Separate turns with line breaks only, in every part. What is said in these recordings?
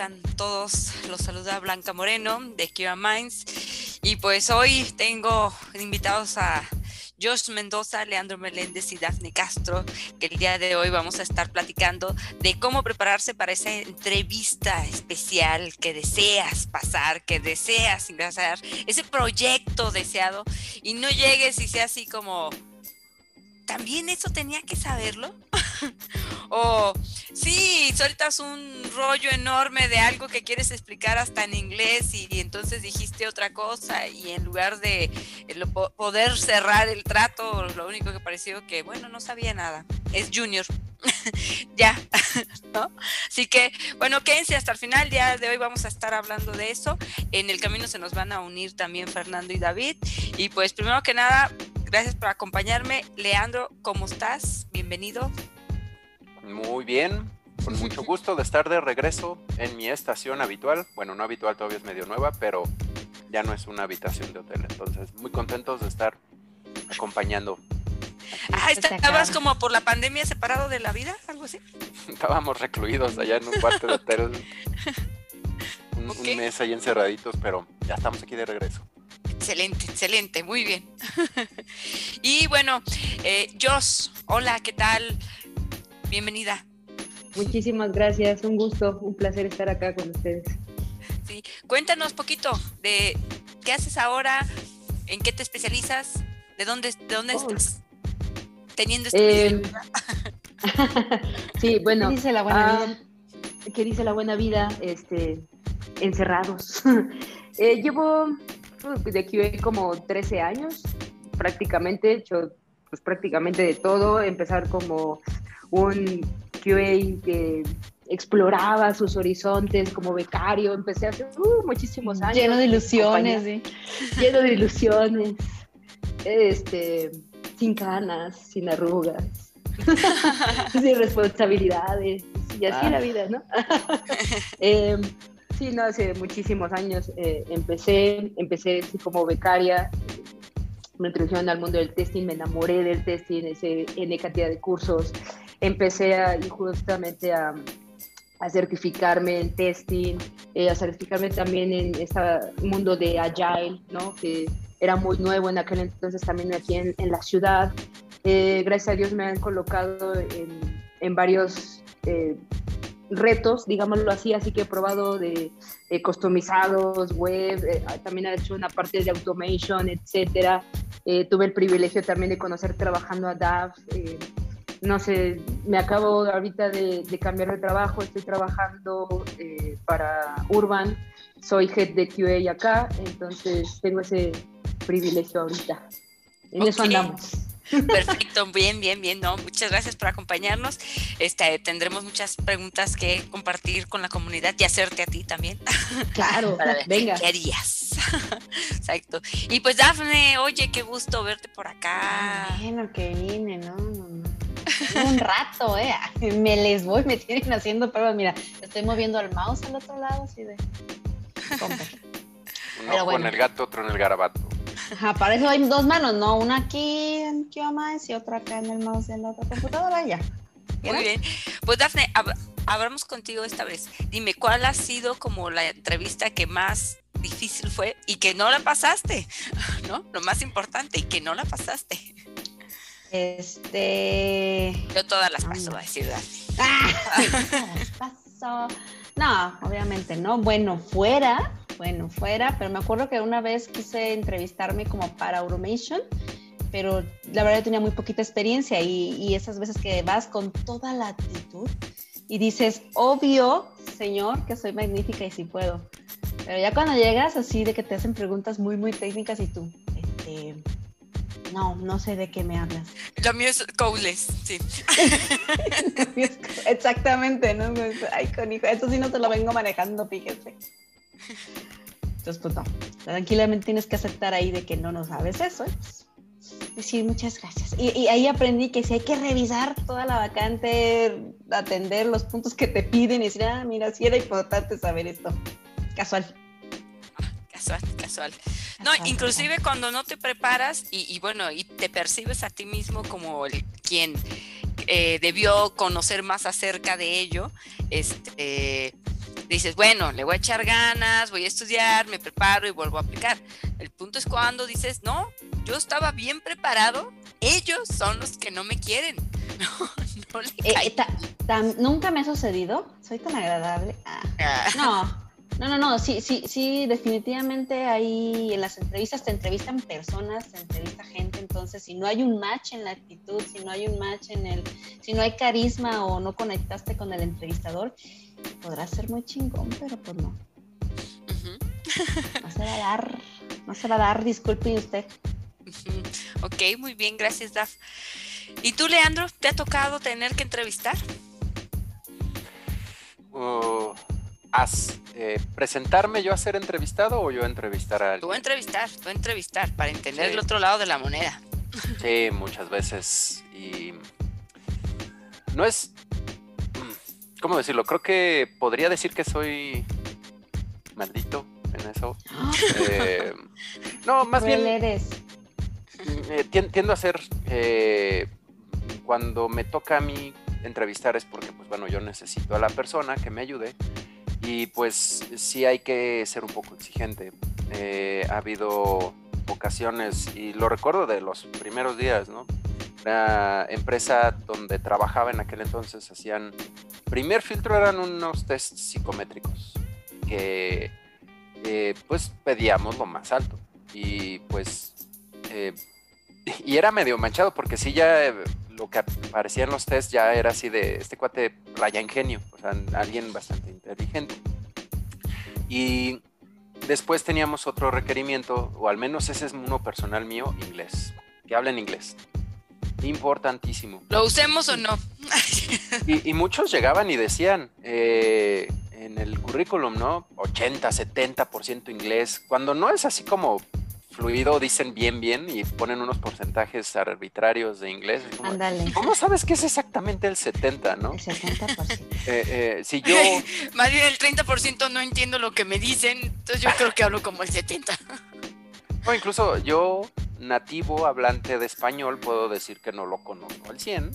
están todos? Los saluda Blanca Moreno de Kira Minds. Y pues hoy tengo invitados a Josh Mendoza, Leandro Meléndez y Daphne Castro, que el día de hoy vamos a estar platicando de cómo prepararse para esa entrevista especial que deseas pasar, que deseas ingresar, ese proyecto deseado y no llegues y sea así como también eso tenía que saberlo. o sí, sueltas un rollo enorme de algo que quieres explicar hasta en inglés y, entonces dijiste otra cosa y en lugar de eh, poder cerrar el trato, lo único que pareció que, bueno, no sabía nada. Es junior. ya, ¿no? Así que, bueno, quédense hasta el final, día de hoy vamos a estar hablando de eso. En el camino se nos van a unir también Fernando y David. Y pues, primero que nada, Gracias por acompañarme. Leandro, ¿cómo estás? Bienvenido.
Muy bien, con mucho gusto de estar de regreso en mi estación habitual. Bueno, no habitual, todavía es medio nueva, pero ya no es una habitación de hotel. Entonces, muy contentos de estar acompañando.
Ah, ¿estabas como por la pandemia separado de la vida? ¿Algo así?
Estábamos recluidos allá en un cuarto de hotel. un mes ahí encerraditos, pero ya estamos aquí de regreso.
Excelente, excelente, muy bien. y bueno, eh, Jos, hola, ¿qué tal? Bienvenida.
Muchísimas gracias, un gusto, un placer estar acá con ustedes.
Sí, cuéntanos poquito de qué haces ahora, en qué te especializas, de dónde, de dónde oh. estás teniendo este eh,
Sí, bueno. ¿Qué dice la buena ah, vida? ¿Qué dice la buena vida? Este, encerrados. eh, llevo pues, de QA como 13 años, prácticamente, hecho pues prácticamente de todo, empezar como un QA que exploraba sus horizontes como becario, empecé hace uh, muchísimos años.
Lleno de ilusiones, sí.
Lleno de ilusiones, este, sin canas, sin arrugas, sin responsabilidades, y así la vida, ¿no? eh, Sí, no, hace muchísimos años eh, empecé, empecé como becaria, me introdujeron al mundo del testing, me enamoré del testing, ese N cantidad de cursos, empecé a, justamente a, a certificarme en testing, eh, a certificarme también en este mundo de Agile, ¿no? que era muy nuevo en aquel entonces también aquí en, en la ciudad. Eh, gracias a Dios me han colocado en, en varios retos, digámoslo así, así que he probado de eh, customizados, web, eh, también he hecho una parte de automation, etcétera. Eh, tuve el privilegio también de conocer trabajando a DAF. No sé, me acabo ahorita de, cambiar de trabajo, estoy trabajando para Urban, soy head de QA acá, entonces tengo ese privilegio ahorita. En eso andamos.
Perfecto, bien, bien, bien. No, muchas gracias por acompañarnos. Este, tendremos muchas preguntas que compartir con la comunidad y hacerte a ti también.
Claro, venga.
¿Qué harías? Exacto. Y pues Dafne, oye, qué gusto verte por acá.
bueno, que vine, ¿no? Un rato, ¿eh? Me les voy, me tienen haciendo pruebas. Mira, estoy moviendo el mouse al otro lado, así de.
Uno con el gato, otro en el garabato.
Ajá, para eso hay dos manos, ¿no? Una aquí en QMS y otra acá en el mouse de la otra computadora ya.
Muy bien. Pues Dafne, hablamos contigo esta vez. Dime, ¿cuál ha sido como la entrevista que más difícil fue y que no la pasaste? ¿No? Lo más importante y que no la pasaste.
Este.
Yo todas las paso, a decir
paso. No, obviamente no. Bueno, fuera bueno, fuera, pero me acuerdo que una vez quise entrevistarme como para Automation, pero la verdad tenía muy poquita experiencia y, esas veces que vas con toda la actitud y dices, obvio, señor, que soy magnífica y sí puedo. Pero ya cuando llegas así de que te hacen preguntas muy, muy técnicas y tú, este, no, no sé de qué me hablas.
Lo mío es codeless, sí.
Exactamente, ¿no? Ay, con hijo, esto sí no te lo vengo manejando, fíjese. Entonces, pues no, tranquilamente tienes que aceptar ahí de que no nos sabes eso. ¿eh? Decir muchas gracias. Y, ahí aprendí que si hay que revisar toda la vacante, atender los puntos que te piden y decir, ah, mira, sí era importante saber esto. Casual.
Casual, casual. No, inclusive cuando no te preparas y, bueno, y te percibes a ti mismo como el, quien eh, debió conocer más acerca de ello, este dices, bueno, le voy a echar ganas, voy a estudiar, me preparo y vuelvo a aplicar. El punto es cuando dices, no, yo estaba bien preparado, ellos son los que no me quieren. No, no le
Eh, ta- tam- nunca me ha sucedido. Soy tan agradable. Ah,
Ah,
No, no, no, no. Sí, sí, sí, definitivamente ahí en las entrevistas te entrevistan personas, te entrevista gente. Entonces, si no hay un match en la actitud, si no hay un match en el, si no hay carisma o no conectaste con el entrevistador, podrá ser muy chingón, pero pues no. No se va a dar, no se va a dar, disculpe usted.
Ok, muy bien, gracias, Daf. ¿Y tú, Leandro, te ha tocado tener que entrevistar?
Uh, as- eh, ¿Presentarme yo a ser entrevistado o yo entrevistar a
Tú
alguien?
entrevistar, tú entrevistar, para entender
Sí.
el otro lado de la moneda.
Sí, muchas veces. Y no es. ¿Cómo decirlo? Creo que podría decir que soy maldito en eso. Eh, no, más bien
eres.
eh, tien- tiendo a ser. eh, cuando me toca a mí entrevistar es porque, pues bueno, yo necesito a la persona que me ayude. Y pues sí hay que ser un poco exigente. Eh, ha habido ocasiones, y lo recuerdo de los primeros días, ¿no? La empresa donde trabajaba en aquel entonces hacían, primer filtro eran unos test psicométricos que eh, pues pedíamos lo más alto y pues eh, y era medio manchado porque sí ya eh, lo que aparecía en los test ya era así de este cuate raya ingenio, o sea, alguien bastante inteligente. Y después teníamos otro requerimiento, o al menos ese es uno personal mío, inglés, que hablen inglés. Importantísimo.
¿Lo usemos o no?
Y, y muchos llegaban y decían eh, en el currículum, ¿no? 80, 70% inglés. Cuando no es así como fluido, dicen bien, bien y ponen unos porcentajes arbitrarios de inglés. Como,
Ándale.
¿Cómo sabes que es exactamente el 70, no?
El 70%.
Eh, eh, si yo,
Más bien el 30% no entiendo lo que me dicen, entonces yo creo que hablo como el 70%.
o incluso yo, nativo hablante de español, puedo decir que no lo conozco al 100,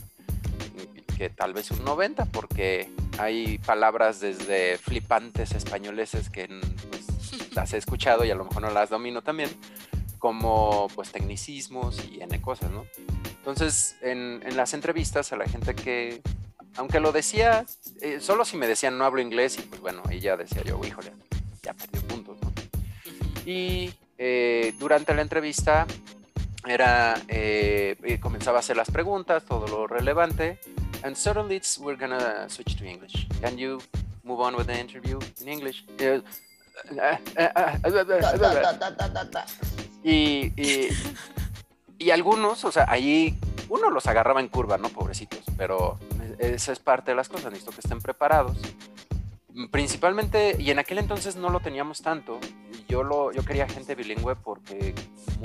que tal vez un 90, porque hay palabras desde flipantes españoleses que pues, las he escuchado y a lo mejor no las domino también, como pues tecnicismos y N cosas, ¿no? Entonces, en, en las entrevistas a la gente que, aunque lo decía, eh, solo si me decían no hablo inglés, y pues bueno, ya decía yo, híjole, ya perdí puntos, ¿no? Y eh, durante la entrevista era, eh, eh, comenzaba a hacer las preguntas, todo lo relevante, and suddenly we're gonna switch to English. Can you move on with the interview in English? Y, y, algunos, o sea, ahí uno los agarraba en curva, ¿no? Pobrecitos, pero esa es parte de las cosas, necesito que estén preparados. Principalmente, y en aquel entonces no lo teníamos tanto, yo, lo, yo quería gente bilingüe porque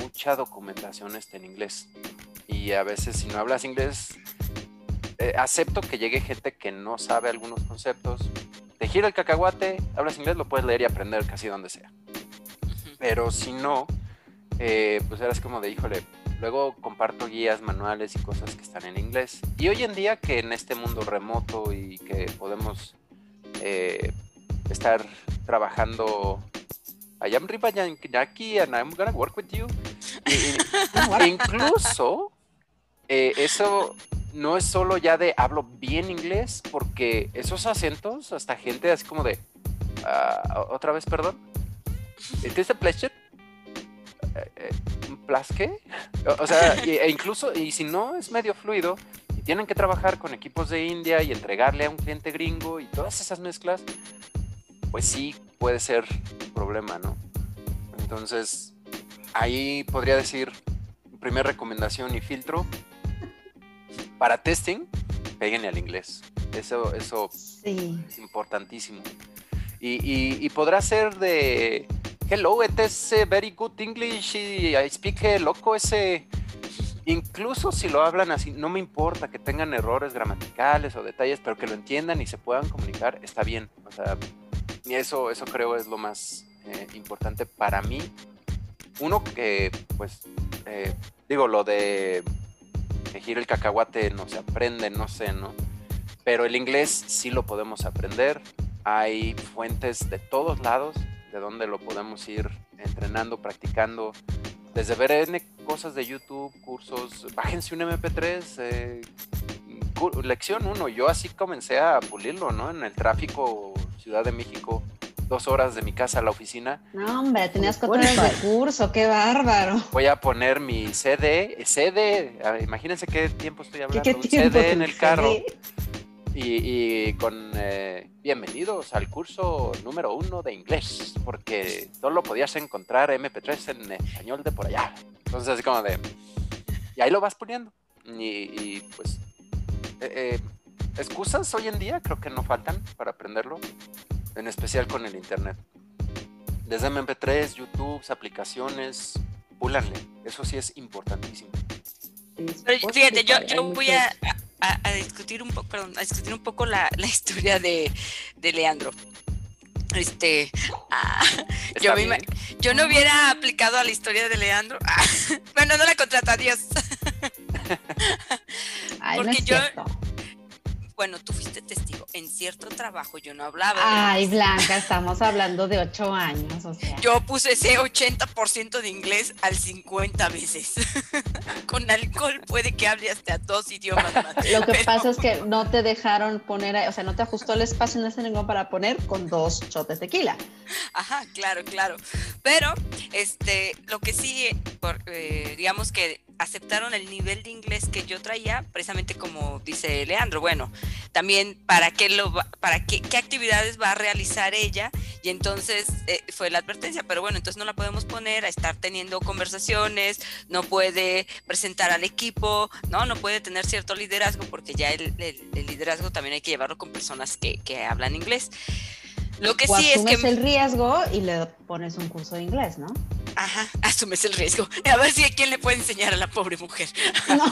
mucha documentación está en inglés. Y a veces si no hablas inglés, eh, acepto que llegue gente que no sabe algunos conceptos. Te gira el cacahuate, hablas inglés, lo puedes leer y aprender casi donde sea. Pero si no, eh, pues eras como de, híjole, luego comparto guías, manuales y cosas que están en inglés. Y hoy en día que en este mundo remoto y que podemos eh, estar trabajando, I am Yankee and I'm gonna work with you. E incluso eh, eso no es solo ya de hablo bien inglés, porque esos acentos, hasta gente así como de, ah, otra vez, perdón. ¿It is a pleasure? Eh, eh, ¿Un plus qué? O, o sea, e incluso, y si no es medio fluido, y tienen que trabajar con equipos de India y entregarle a un cliente gringo y todas esas mezclas, pues sí puede ser un problema, ¿no? Entonces, ahí podría decir, primera recomendación y filtro, para testing, péguenle al inglés. Eso, eso
Sí.
es importantísimo. Y, y- y podrá ser de hello, it is eh, very good English y I speak eh, loco ese. Incluso si lo hablan así, no me importa que tengan errores gramaticales o detalles, pero que lo entiendan y se puedan comunicar, está bien. O sea, y eso, eso creo es lo más eh, importante para mí. Uno que, pues, eh, digo, lo de que gire el cacahuate no se aprende, no sé, ¿no? pero el inglés sí lo podemos aprender. hay fuentes de todos lados de donde lo podemos ir entrenando, practicando. Desde ver N cosas de YouTube, cursos, bájense un MP3, eh, lección 1. Yo así comencé a pulirlo, ¿no? En el tráfico Ciudad de México, dos horas de mi casa a la oficina.
No, hombre, tenías cuatro horas de curso, qué bárbaro.
Voy a poner mi CD, CD, imagínense qué tiempo estoy hablando, un CD en el carro. Y, con eh, bienvenidos al curso número uno de inglés, porque solo podías encontrar MP3 en español de por allá. Entonces, así como de. Y ahí lo vas poniendo. Y, pues. Eh, eh, excusas hoy en día creo que no faltan para aprenderlo, en especial con el internet. Desde MP3, YouTube, aplicaciones, púlanle. Eso sí es importantísimo.
Pero fíjate, yo, yo voy a, a, discutir un poco, perdón, a discutir un poco la, la historia de, de, Leandro. Este, ah, yo, yo, no hubiera aplicado a la historia de Leandro. Ah, bueno, no la contrata, Dios. Porque yo, bueno, tú fuiste testigo, en cierto trabajo yo no hablaba.
Ay, Blanca, estamos hablando de ocho años, o sea.
Yo puse ese 80% de inglés al 50 veces. Con alcohol puede que hable hasta dos idiomas más.
Lo que pasa es que no te dejaron poner, o sea, no te ajustó el espacio en ese lenguaje para poner con dos shots de tequila.
Ajá, claro, claro. Pero, este, lo que sí, eh, digamos que aceptaron el nivel de inglés que yo traía, precisamente como dice Leandro, bueno, también para qué lo para qué, qué actividades va a realizar ella y entonces eh, fue la advertencia, pero bueno, entonces no la podemos poner a estar teniendo conversaciones, no puede presentar al equipo, no, no puede tener cierto liderazgo porque ya el, liderazgo también hay que llevarlo con personas que, que hablan inglés.
Lo que sí es que el riesgo y le pones un curso de inglés, ¿no?
Ajá, asumes el riesgo. A ver si a quién le puede enseñar a la pobre mujer.
No,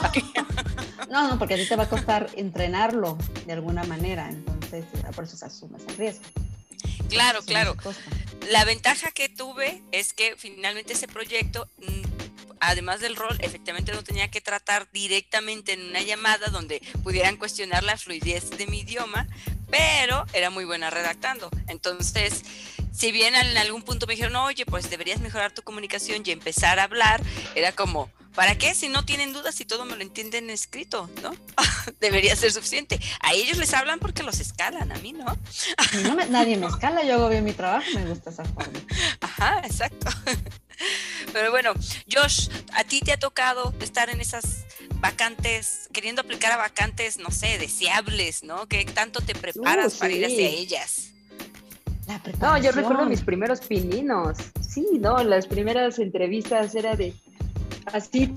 no, porque a ti te va a costar entrenarlo de alguna manera, entonces por eso asumes el riesgo.
Claro, claro. La ventaja que tuve es que finalmente ese proyecto mm, además del rol, efectivamente no tenía que tratar directamente en una llamada donde pudieran cuestionar la fluidez de mi idioma, pero era muy buena redactando. Entonces, si bien en algún punto me dijeron, oye, pues deberías mejorar tu comunicación y empezar a hablar, era como, ¿para qué? Si no tienen dudas y todo me lo entienden escrito, ¿no? Debería ser suficiente. A ellos les hablan porque los escalan, a mí no.
no nadie me escala, yo hago bien mi trabajo, me gusta esa forma.
Ajá, exacto. Pero bueno, Josh, a ti te ha tocado estar en esas vacantes, queriendo aplicar a vacantes, no sé, deseables, ¿no? ¿Qué tanto te preparas para ir hacia ellas?
No, yo recuerdo mis primeros pininos. Sí, no, las primeras entrevistas era de así,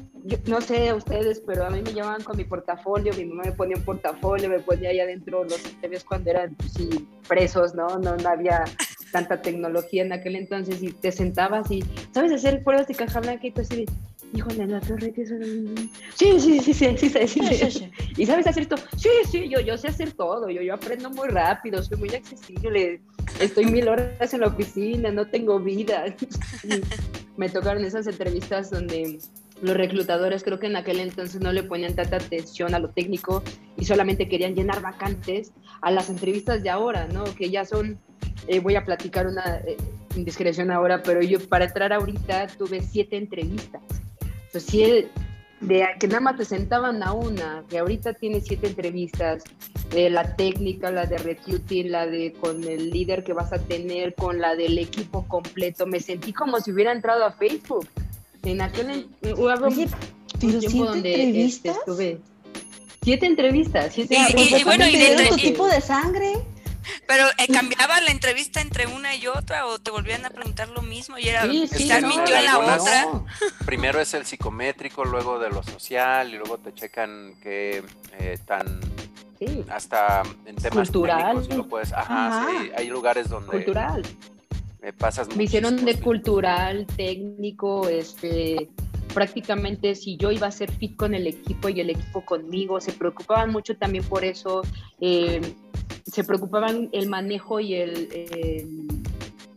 no sé ustedes, pero a mí me llamaban con mi portafolio, mi mamá me ponía un portafolio, me ponía ahí adentro los TVs cuando eran pues, sí, presos, ¿no? ¿no? No había tanta tecnología en aquel entonces y te sentabas y, ¿sabes hacer pruebas de caja blanca? Y tú así, híjole, la torre que Sí, sí, sí, sí, sí, sí, sí, ¿Y sabes hacer todo? Sí, sí, yo, yo sé hacer todo, yo, yo aprendo muy rápido, soy muy accesible, estoy mil horas en la oficina, no tengo vida. me tocaron esas entrevistas donde los reclutadores creo que en aquel entonces no le ponían tanta atención a lo técnico y solamente querían llenar vacantes a las entrevistas de ahora, ¿no? Que ya son, eh, voy a platicar una eh, indiscreción ahora, pero yo para entrar ahorita tuve siete entrevistas. Entonces, de que nada más te sentaban a una, que ahorita tiene siete entrevistas, eh, la técnica, la de recruiting, la de con el líder que vas a tener, con la del equipo completo, me sentí como si hubiera entrado a Facebook. En aquel hubo un tiempo donde este, estuve. Siete entrevistas, siete
y, bueno, y
de, tu tipo de sangre.
Pero eh, cambiaba la entrevista entre una y otra o te volvían a preguntar lo mismo y era sí, sí, estar mintió en la otra.
Primero es el psicométrico, luego de lo social y luego te checan que eh, tan hasta en temas
cultural.
lo puedes, ajá, Sí, hay lugares donde
cultural.
me pasas
Me hicieron de cultural, técnico, este, prácticamente si yo iba a ser fit con el equipo y el equipo conmigo, se preocupaban mucho también por eso, eh, se preocupaban el manejo y el,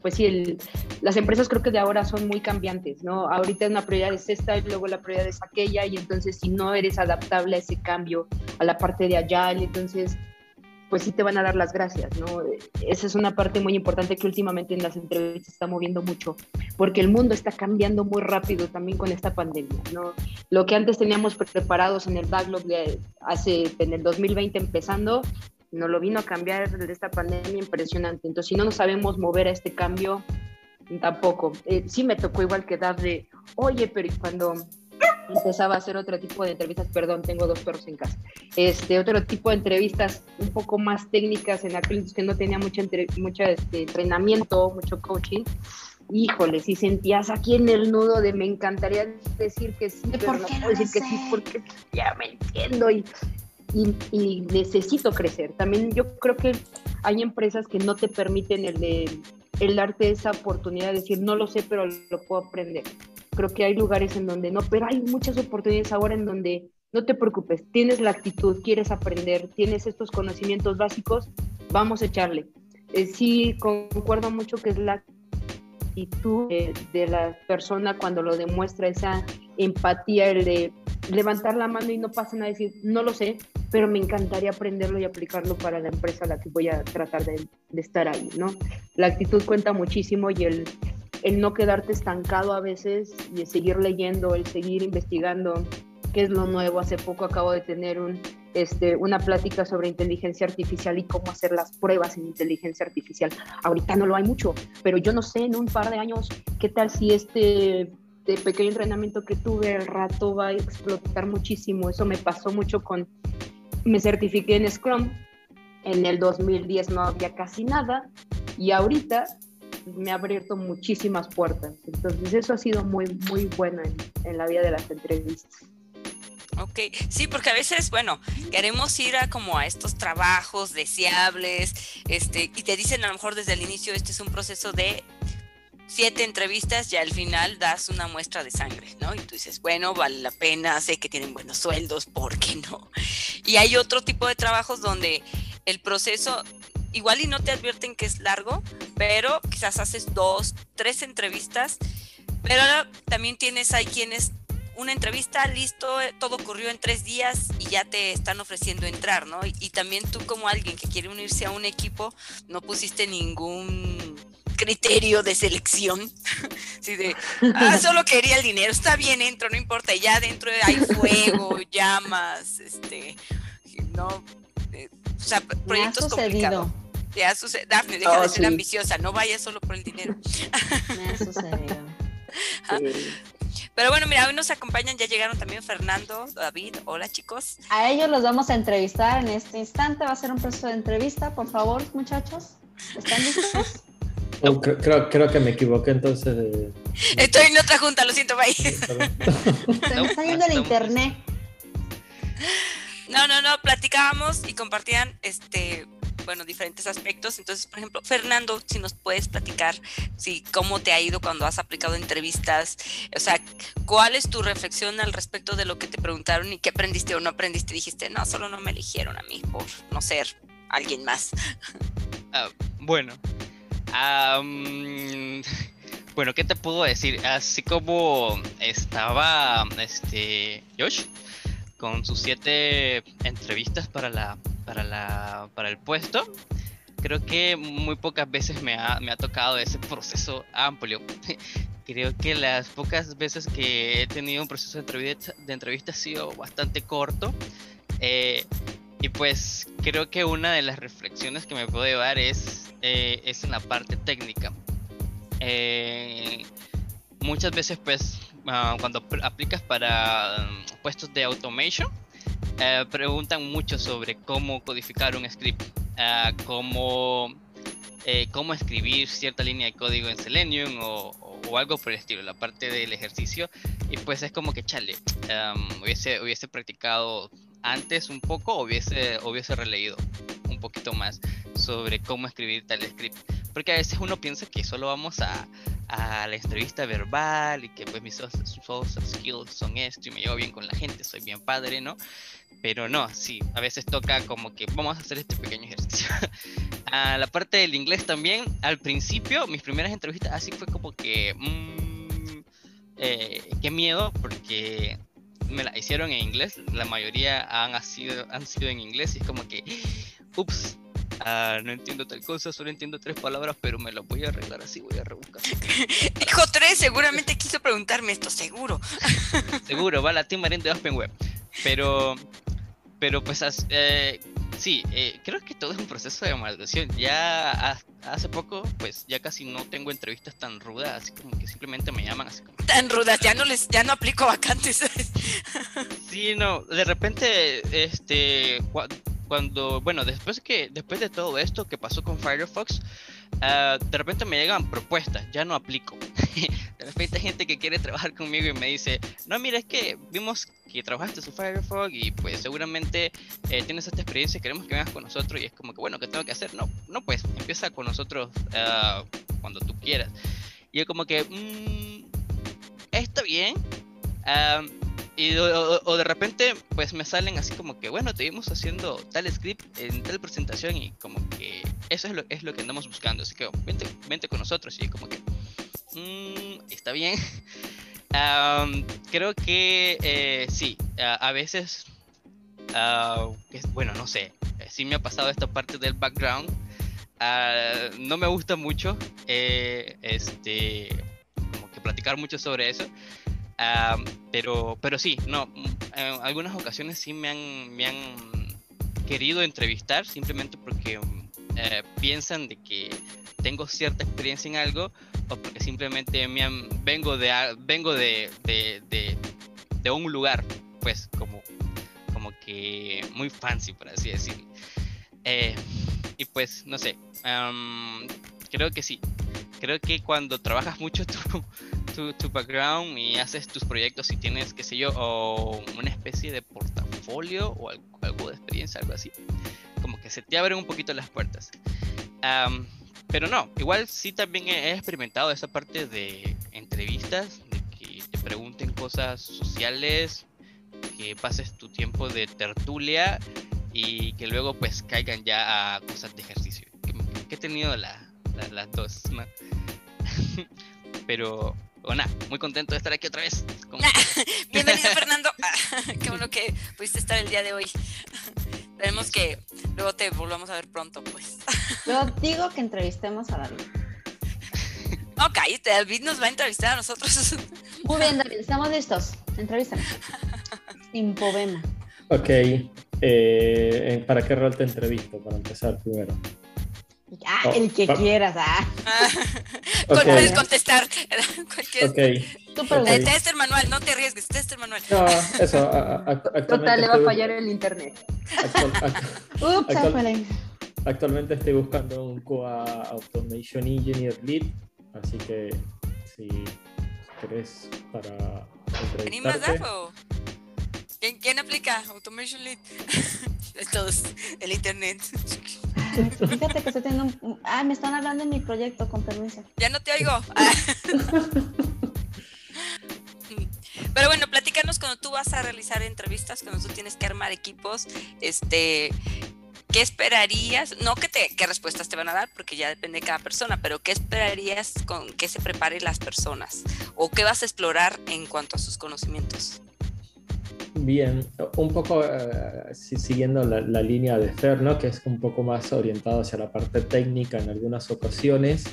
pues sí, el, las empresas creo que de ahora son muy cambiantes, ¿no? Ahorita una prioridad es esta y luego la prioridad es aquella y entonces si no eres adaptable a ese cambio, a la parte de allá, entonces pues sí te van a dar las gracias, ¿no? Esa es una parte muy importante que últimamente en las entrevistas está moviendo mucho, porque el mundo está cambiando muy rápido también con esta pandemia, ¿no? Lo que antes teníamos preparados en el backlog hace, en el 2020 empezando, no lo vino a cambiar de esta pandemia impresionante. Entonces, si no nos sabemos mover a este cambio, tampoco. Eh, sí me tocó igual que de, oye, pero cuando empezaba a hacer otro tipo de entrevistas, perdón, tengo dos perros en casa, este, otro tipo de entrevistas un poco más técnicas en aquellos que no tenía mucho, entre, este, entrenamiento, mucho coaching, híjole, si sentías aquí en el nudo de me encantaría decir que sí, pero no puedo decir que sí porque ya me entiendo y, y, necesito crecer. También yo creo que hay empresas que no te permiten el, de, el darte esa oportunidad de decir, no lo sé, pero lo puedo aprender creo que hay lugares en donde no, pero hay muchas oportunidades ahora en donde no te preocupes, tienes la actitud, quieres aprender, tienes estos conocimientos básicos, vamos a echarle. Eh, sí, concuerdo mucho que es la actitud de, la persona cuando lo demuestra esa empatía, el de levantar la mano y no pasa nada, decir, no lo sé, pero me encantaría aprenderlo y aplicarlo para la empresa a la que voy a tratar de, de estar ahí, ¿no? La actitud cuenta muchísimo y el, el no quedarte estancado a veces y el seguir leyendo, el seguir investigando qué es lo nuevo. Hace poco acabo de tener un, este, una plática sobre inteligencia artificial y cómo hacer las pruebas en inteligencia artificial. Ahorita no lo hay mucho, pero yo no sé en un par de años qué tal si este pequeño entrenamiento que tuve al rato va a explotar muchísimo. Eso me pasó mucho con, me certifiqué en Scrum. En el 2010 no había casi nada y ahorita me ha abierto muchísimas puertas. Entonces eso ha sido muy, muy bueno en, la vida de las entrevistas.
Ok, sí, porque a veces, bueno, queremos ir a como a estos trabajos deseables, este, y te dicen a lo mejor desde el inicio, este es un proceso de siete entrevistas y al final das una muestra de sangre, ¿no? Y tú dices, bueno, vale la pena, sé que tienen buenos sueldos, ¿por qué no? Y hay otro tipo de trabajos donde el proceso igual y no te advierten que es largo, pero quizás haces dos, tres entrevistas, pero también tienes hay quienes una entrevista, listo, eh, todo ocurrió en tres días y ya te están ofreciendo entrar, ¿no? Y, también tú como alguien que quiere unirse a un equipo, no pusiste ningún criterio de selección, sí, de, ah, solo quería el dinero, está bien, entro, no importa, ya dentro hay fuego, llamas, este, no, eh, o sea, proyectos complicados. Ya sucede. Daphne, deja de oh, ser ambiciosa, no vayas solo por el dinero.
Me ha sucedido.
Pero bueno, mira, hoy nos acompañan, ya llegaron también Fernando, David, hola chicos.
A ellos los vamos a entrevistar en este instante, va a ser un proceso de entrevista, por favor, muchachos. ¿Están listos?
Oh, creo, creo, que me equivoqué entonces.
Estoy en otra junta, lo siento, bye.
Se me está yendo el internet.
No, no, no, platicábamos y compartían este bueno, diferentes aspectos. Entonces, por ejemplo, Fernando, si nos puedes platicar, si cómo te ha ido cuando has aplicado entrevistas, o sea, ¿cuál es tu reflexión al respecto de lo que te preguntaron y qué aprendiste o no aprendiste? Dijiste, no, solo no me eligieron a mí por no ser alguien más.
Ah, bueno, bueno, ¿qué te puedo decir? Así como estaba este Josh con sus siete entrevistas para la para, la, para el puesto, creo que muy pocas veces me ha, me ha tocado ese proceso amplio. creo que las pocas veces que he tenido un proceso de entrevista, de entrevista ha sido bastante corto. Eh, y pues creo que una de las reflexiones que me puedo llevar es, eh, es en la parte técnica. Eh, muchas veces pues ah, cuando aplicas para um, puestos de automation, eh, preguntan mucho sobre cómo codificar un script, eh, cómo, eh, cómo escribir cierta línea de código en Selenium o, algo por el estilo, la parte del ejercicio. Y pues es como que, chale, um, hubiese, hubiese practicado antes un poco, hubiese, hubiese releído un poquito más sobre cómo escribir tal script. Porque a veces uno piensa que solo vamos a, a la entrevista verbal y que pues mis soft, skills son esto y me llevo bien con la gente, soy bien padre, ¿no? Pero no, sí, a veces toca como que vamos a hacer este pequeño ejercicio. a la parte del inglés también, al principio, mis primeras entrevistas así fue como que, mmm, eh, qué miedo, porque me la hicieron en inglés, la mayoría han sido, han sido en inglés y es como que, ups, ah, no entiendo tal cosa, solo entiendo tres palabras, pero me lo voy a arreglar así, voy a rebuscar.
Dijo tres, seguramente quiso preguntarme esto, seguro.
Seguro, va la Team Marine de Open Web. Pero, pero pues eh, sí, eh, creo que todo es un proceso de maduración. Ya ha- hace poco, pues ya casi no tengo entrevistas tan rudas, así como que simplemente me llaman así como,
Tan rudas, ya no les, ya no aplico vacantes.
Sí, no, de repente, este, cuando, bueno, después que, después de todo esto que pasó con Firefox, ah, de repente me llegan propuestas, ya no aplico. de repente hay gente que quiere trabajar conmigo y me dice, no, mira, es que vimos que trabajaste su Firefox y pues seguramente eh, tienes esta experiencia, queremos que vengas con nosotros y es como que, bueno, ¿qué tengo que hacer? No, no, pues empieza con nosotros ah, cuando tú quieras. Y yo como que, "Mm, está bien. ah, y, o, o- de repente, pues me salen así como que, bueno, te vimos haciendo tal script en tal presentación y como que eso es lo, es lo que andamos buscando. Así que vente, vente con nosotros y como que, "Mm, está bien. Am, creo que eh, sí, a, a veces, ah, que- bueno, no sé, eh, sí me ha pasado esta parte del background. Ah, no me gusta mucho, eh, este, como que platicar mucho sobre eso. Ah, pero, pero sí, no, en algunas ocasiones sí me han, me han querido entrevistar simplemente porque mm, eh, piensan de que tengo cierta experiencia en algo o porque simplemente me han- vengo de vengo de, de, de- de un lugar pues como como que muy fancy por así decirlo. Eh, y pues no sé am, creo que sí creo que cuando trabajas mucho tu, tu, tu background y haces tus proyectos y tienes, qué sé yo, o una especie de portafolio o algo, algo de experiencia, algo así, como que se te abren un poquito las puertas. Am, pero no, igual sí también he experimentado esa parte de entrevistas, de que te pregunten cosas sociales, que pases tu tiempo de tertulia y que luego pues caigan ya a cosas de ejercicio. Que, que he tenido la- la- las dos, ¿no? Pero, bueno, muy contento de estar aquí otra vez. con ustedes.
Bienvenido, Fernando. Qué bueno que pudiste estar el día de hoy. Esperemos que luego te volvamos a ver pronto, pues.
Yo digo que entrevistemos a David.
No, cállate, David nos va a entrevistar a nosotros.
Muy bien, David, estamos listos. Entrevístame. Sin poema.
Ok. eh, ¿Para qué rol te entrevisto? Para empezar primero.
Ah,
Oh,
el que
va-
quieras, ah.
Con-
Ok.
Puedes contestar. Cualquier...
Ok.
Tú
Ok.
pregunta.
Eh, Tester manual, no te arriesgues, tester manual.
No, eso. a- a- actualmente
Total, le va a
estoy-
fallar el internet.
actual- act-
Ups,
Actual- actualmente estoy buscando un QA Automation Engineer Lead, así que si querés para
¿Venís más
entrevistarte.
o ¿Quién, ¿Quién aplica? Automation Lead. Todos, el internet.
Fíjate que estoy teniendo un... Ah, me están hablando de mi proyecto, con permiso.
Ya no te oigo. Ah. Pero bueno, platícanos cuando tú vas a realizar entrevistas, cuando tú tienes que armar equipos, este, ¿qué esperarías? No que te, qué respuestas te van a dar, porque ya depende de cada persona, pero ¿qué esperarías con que se preparen las personas? ¿O qué vas a explorar en cuanto a sus conocimientos?
Bien, un poco eh, si- siguiendo la, la línea de Fer, ¿no? que es un poco más orientado hacia la parte técnica en algunas ocasiones.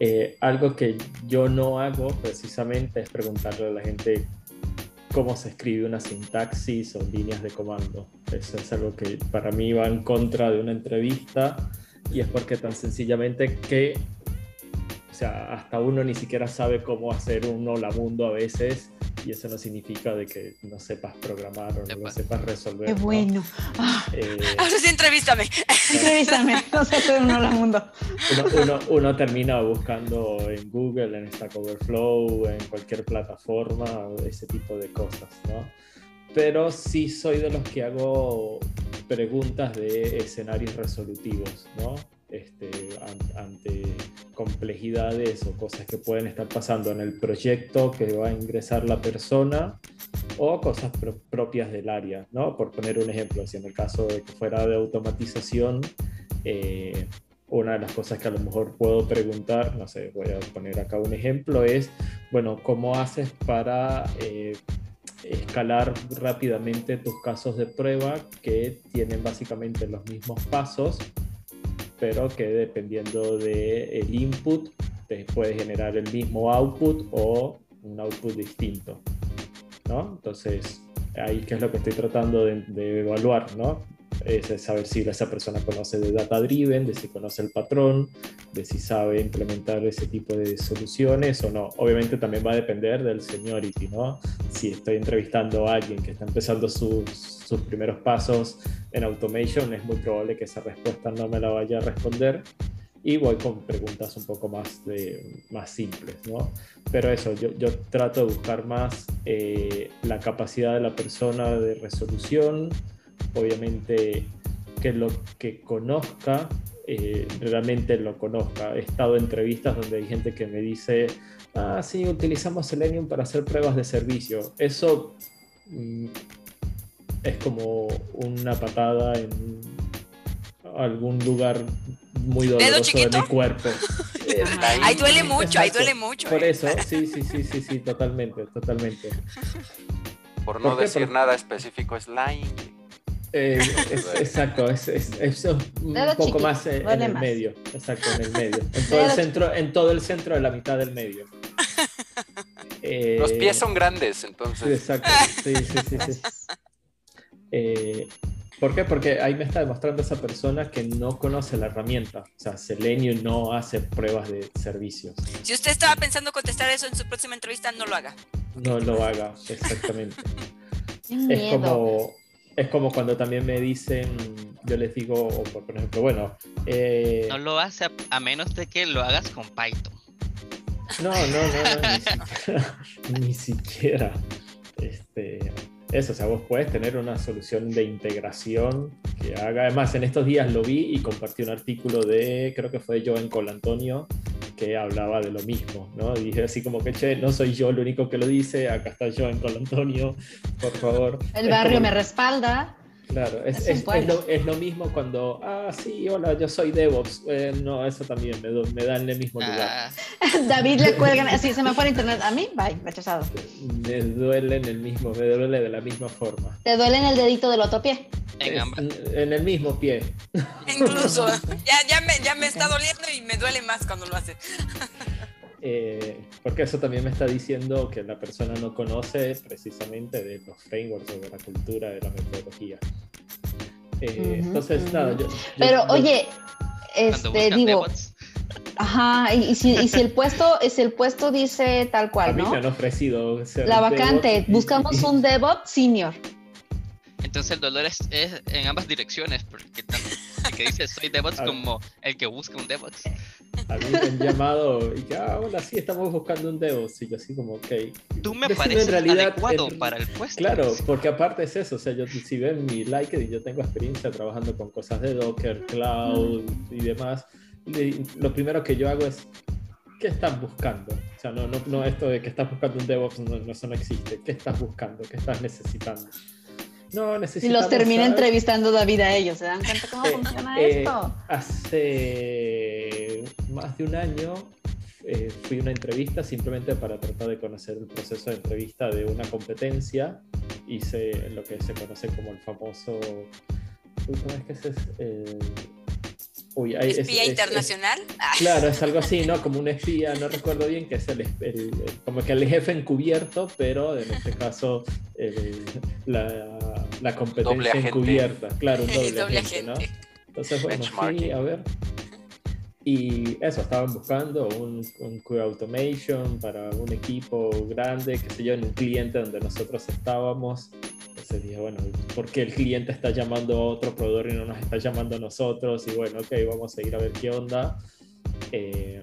Eh, algo que yo no hago precisamente es preguntarle a la gente cómo se escribe una sintaxis o líneas de comando. Eso es algo que para mí va en contra de una entrevista y es porque tan sencillamente que, o sea, hasta uno ni siquiera sabe cómo hacer un hola mundo a veces y eso no significa de que no sepas programar o no sepas resolver.
Qué
¿no?
bueno. Ah,
Eh,
Ahora sí, entrevístame.
entrevístame. No sé hacer un hola mundo.
uno, uno- uno termina buscando en Google, en Stack Overflow, en cualquier plataforma, ese tipo de cosas, ¿no? Pero sí soy de los que hago preguntas de escenarios resolutivos, ¿no? Este, an- ante complejidades o cosas que pueden estar pasando en el proyecto que va a ingresar la persona o cosas pro- propias del área, ¿no? Por poner un ejemplo, si en el caso de que fuera de automatización, eh, una de las cosas que a lo mejor puedo preguntar, no sé, voy a poner acá un ejemplo, es, bueno, ¿cómo haces para eh, escalar rápidamente tus casos de prueba que tienen básicamente los mismos pasos, pero que dependiendo del input te puede generar el mismo output o un output distinto. ¿no? Entonces, ahí que es lo que estoy tratando de, de evaluar, ¿no? Es saber si esa persona conoce de data driven, de si conoce el patrón, de si sabe implementar ese tipo de soluciones o no. Obviamente también va a depender del seniority, ¿no? Si estoy entrevistando a alguien que está empezando sus, sus primeros pasos en automation, es muy probable que esa respuesta no me la vaya a responder y voy con preguntas un poco más, de, más simples, ¿no? Pero eso, yo, yo trato de buscar más eh, la capacidad de la persona de resolución, obviamente que lo que conozca, eh, realmente lo conozca. He estado en entrevistas donde hay gente que me dice, ah, sí, utilizamos Selenium para hacer pruebas de servicio. Eso mm, es como una patada en algún lugar muy doloroso de mi cuerpo.
ahí duele mucho, ahí duele mucho.
Por eh. eso, sí, sí, sí, sí, sí, totalmente, totalmente.
Por no decir nada específico, es line.
Eh, exacto, es, es, un poco más en, el medio, exacto, en el medio, en todo el centro, en todo el centro de la mitad del medio.
Los pies son grandes, entonces.
Exacto, sí, sí, sí. sí. Eh, ¿Por qué? Porque ahí me está demostrando esa persona que no conoce la herramienta. O sea, Selenium no hace pruebas de servicios.
Si usted estaba pensando contestar eso en su próxima entrevista, no lo haga.
No lo haga, exactamente. es como es como cuando también me dicen, yo les digo, por ejemplo, bueno...
Eh, no lo hace a, menos de que lo hagas con Python.
No, no, no, no ni siquiera. Este, eso, o sea, vos puedes tener una solución de integración que haga. Además, en estos días lo vi y compartí un artículo de, creo que fue Joan Colantonio, que hablaba de lo mismo, ¿no? Y dije así como que, che, no soy yo el único que lo dice, acá está Joan Colantonio, por favor.
El barrio me respalda.
Claro, es, es, es, lo, mismo cuando, ah, sí, hola, yo soy DevOps. Eh, no, eso también me, me, da en el mismo lugar. Ah.
David le cuelgan, así se me fue el internet. A mí, bye, rechazado.
Me duele en el mismo, me duele de la misma forma.
¿Te duele en el dedito del otro pie?
En, en, el mismo pie.
Incluso, ya, ya, me, ya me está doliendo y me duele más cuando lo hace.
Eh, porque eso también me está diciendo que la persona no conoce precisamente de los frameworks o de la cultura, de la metodología. Eh, entonces, nada, yo,
Pero oye, este, digo... Ajá, y, si, y, si, el puesto, si el puesto dice tal cual,
a mí
¿no?
me han ofrecido.
la vacante, buscamos un DevOps senior.
Entonces el dolor es, es en ambas direcciones, porque tanto el que dice soy DevOps como el que busca un DevOps.
A mí me han llamado y que, ah, hola, sí, estamos buscando un DevOps. Y yo así como, ok.
Tú me pareces adecuado para el puesto.
Claro, porque aparte es eso, o sea, yo si ven mi like y yo tengo experiencia trabajando con cosas de Docker, Cloud y demás, lo primero que yo hago es, ¿qué estás buscando? O sea, no, no, no esto de que estás buscando un DevOps, no, eso no existe. ¿Qué estás buscando? ¿Qué estás necesitando? No,
Y los termina entrevistando David a ellos, ¿se dan cuenta cómo eh, funciona eh, esto?
Hace más de un año eh, fui a una entrevista simplemente para tratar de conocer el proceso de entrevista de una competencia. Hice lo que se conoce como el famoso. ¿Cómo es que es?
¿Espía internacional?
Ah. claro, es algo así, ¿no? Como un espía, no recuerdo bien, que es el, como que el jefe encubierto, pero en este caso la, la, competencia encubierta. Claro, un doble, agente, ¿no? Entonces, bueno, sí, a ver. Y eso, estaban buscando un, un Automation para un equipo grande, que sé yo, en un cliente donde nosotros estábamos. Entonces dije, bueno, ¿por qué el cliente está llamando a otro proveedor y no nos está llamando a nosotros? Y bueno, ok, vamos a ir a ver qué onda. Eh,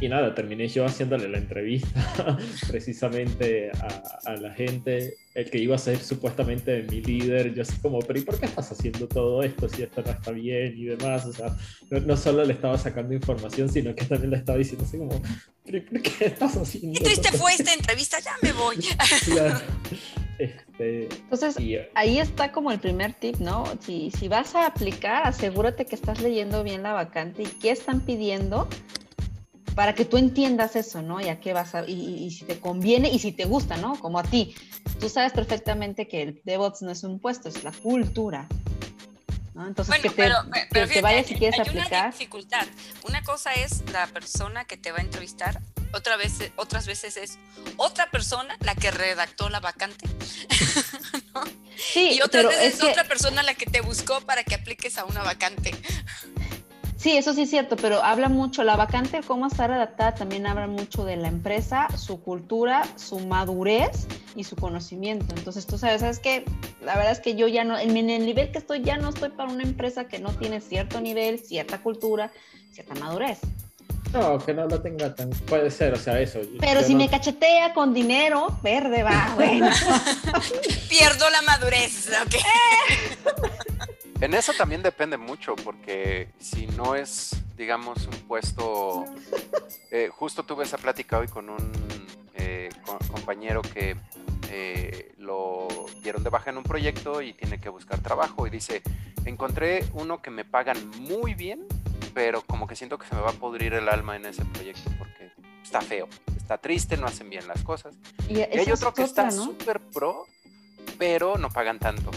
y nada, terminé yo haciéndole la entrevista precisamente a, la gente, el que iba a ser supuestamente mi líder, yo así como, pero ¿y por qué estás haciendo todo esto si esto no está bien y demás? O sea, no, solo le estaba sacando información, sino que también le estaba diciendo así como, ¿pero ¿por qué estás haciendo?
¿Qué triste fue esta entrevista? Ya me voy.
Claro. Este,
Entonces, ahí está como el primer tip, ¿no? Si, si vas a aplicar, asegúrate que estás leyendo bien la vacante y qué están pidiendo para que tú entiendas eso, ¿no? Y a qué vas a, y, y- y si te conviene y si te gusta, ¿no? Como a ti. Tú sabes perfectamente que el DevOps no es un puesto, es la cultura. ¿no? Entonces,
Bueno,
que te,
pero,
que
pero
te
fíjate,
vayas si quieres
hay una
aplicar.
dificultad. Una cosa es la persona que te va a entrevistar, otra vez, otras veces es otra persona la que redactó la vacante
Sí,
y otras veces
es que,
otra persona la que te buscó para que apliques a una vacante.
sí, eso sí es cierto, pero habla mucho, la vacante, cómo estar adaptada, también habla mucho de la empresa, su cultura, su madurez y su conocimiento. Entonces, tú sabes, sabes que la verdad es que yo ya no, en el nivel que estoy, ya no estoy para una empresa que no tiene cierto nivel, cierta cultura, cierta madurez.
No, que no lo tenga tan. Puede ser, o sea, eso.
Pero si
no-
me cachetea con dinero, verde va, bueno.
Pierdo la madurez, ¿ok?
En eso también depende mucho, porque si no es, digamos, un puesto. eh, justo tuve esa plática hoy con un eh, co- compañero que eh, lo dieron de baja en un proyecto y tiene que buscar trabajo. Y dice: Encontré uno que me pagan muy bien, pero como que siento que se me va a podrir el alma en ese proyecto porque está feo, está triste, no hacen bien las cosas.
Y,
Y hay otro
es
que está
¿no?
súper pro, pero no pagan tanto.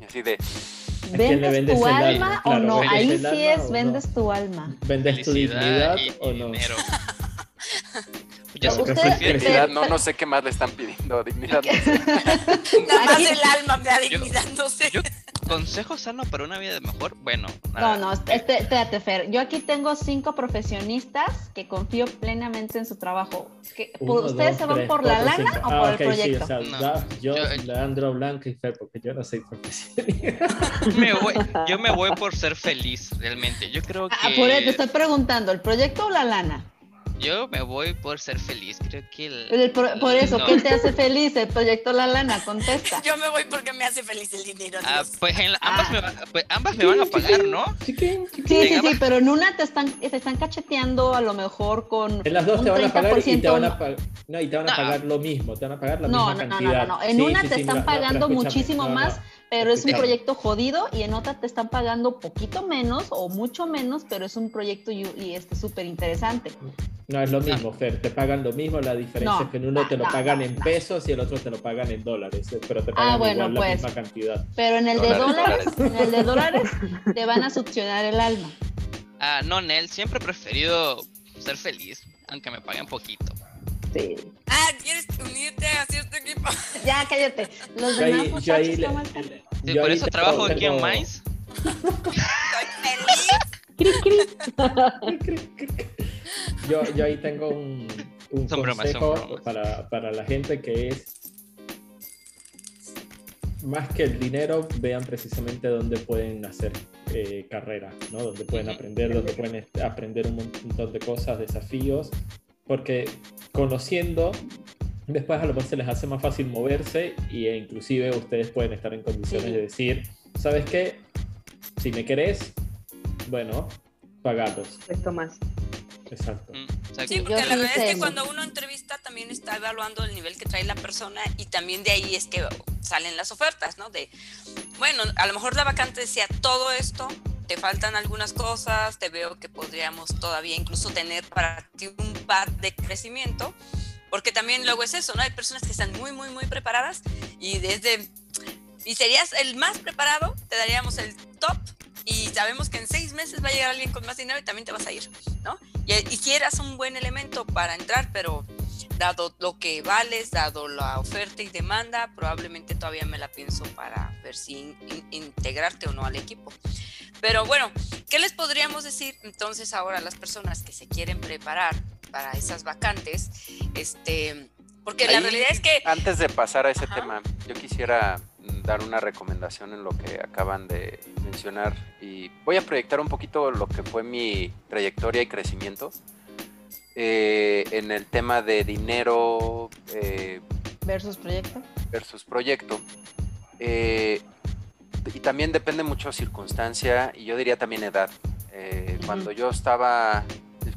Y así de.
¿A quién le
¿Vendes
vendes
tu
alma?
alma o
Claro,
no?
¿vendes
Ahí sí es,
no?
vendes tu alma.
¿Vendes tu dignidad o no?
Dignidad, no, no sé qué más le están pidiendo. Dignidad, no sé.
Nada más
Aquí-
el alma me da dignidad, no sé.
yo- consejo sano para una vida mejor. Bueno,
No,
nada.
no, este, espérate, Fer. Yo aquí tengo cinco profesionistas que confío plenamente en su trabajo. ¿Qué-
Uno,
¿Ustedes
dos,
se van
tres,
por la lana
cinco.
o
Ah,
por el proyecto?
Sí, o sea,
No,
Daf, yo,
yo-
Leandro, Blanca y Fer, porque yo no soy profesionista.
Me voy- yo me voy por ser feliz, realmente. Yo creo que.
Ah, por eso te estoy preguntando, ¿el proyecto o la lana?
Yo me voy por ser feliz. Creo que el.
El por eso,
no.
¿qué te hace feliz? ¿El proyecto la lana? Contesta.
Yo me voy porque me hace feliz el dinero.
Ah, pues, en la- ambas,
Ah.
me, va- pues ambas me van a pagar, ¿no?
Sí, sí, sí, pero en una te están, te están cacheteando a lo mejor con
En las dos
un
te van a pagar y te
30%
van a pagar. No, y te van a
No.
pagar lo mismo, te van a pagar la
No,
misma
no, no,
cantidad.
no, no. En
Sí,
una
sí,
te
sí,
están pagando muchísimo
no, no.
más, pero es un proyecto jodido y en otra te están pagando poquito menos o mucho menos, pero es un proyecto y, y este súper interesante.
No es lo mismo, Fer, te pagan lo mismo, la diferencia
No,
es que en uno
no,
te lo
no,
pagan
no,
en pesos y el otro te lo pagan en dólares, eh, pero te pagan
Ah, bueno,
igual
pues.
la misma cantidad.
Pero en el de
Dólares,
dólares, en el de dólares te van a succionar el alma.
Ah, no, Nel. Siempre he preferido ser feliz, aunque me paguen poquito.
Sí.
Ah, ¿quieres unirte a cierto equipo?
Ya, cállate. Los
Yo
demás
ahí, yo
muchachos,
ahí le-
¿cómo están?
Sí,
yo
por
ahí
eso
tengo-
trabajo aquí en Minds.
Estoy feliz.
Cri, cri.
Yo, yo ahí tengo un, un
Son bromas, son
consejo
bromas.
Para, para la gente que es más que el dinero, vean precisamente dónde pueden hacer eh, carrera, ¿no? Dónde pueden aprender, dónde pueden aprender un montón de cosas, desafíos, porque conociendo, después a lo mejor se les hace más fácil moverse y, e inclusive ustedes pueden estar en condiciones
Sí.
de decir, ¿sabes qué? Si me querés, bueno, pagados.
Esto más.
Exacto.
Mm, exacto.
Sí,
Yo
porque la verdad es que cuando uno entrevista también está evaluando el nivel que trae la persona y también de ahí es que salen las ofertas, ¿no? De, bueno, a lo mejor la vacante decía todo esto, te faltan algunas cosas, te veo que podríamos todavía incluso tener para ti un par de crecimiento, porque también luego es eso, ¿no? Hay personas que están muy, muy, muy preparadas y desde, y serías el más preparado, te daríamos el top y sabemos que en seis meses va a llegar alguien con más dinero y también te vas a ir, ¿no? Y, y si eras un buen elemento para entrar, pero dado lo que vales, dado la oferta y demanda, probablemente todavía me la pienso para ver si in- in- integrarte o no al equipo. Pero bueno, ¿qué les podríamos decir entonces ahora a las personas que se quieren preparar para esas vacantes? Este, porque la
Ahí,
realidad es que
Antes de pasar a ese
Ajá.
tema, yo quisiera dar una recomendación en lo que acaban de mencionar y voy a proyectar un poquito lo que fue mi trayectoria y crecimiento eh, en el tema de dinero eh,
Versus proyecto.
versus proyecto. Eh, y también depende mucho circunstancia y yo diría también edad. Eh. Cuando yo estaba,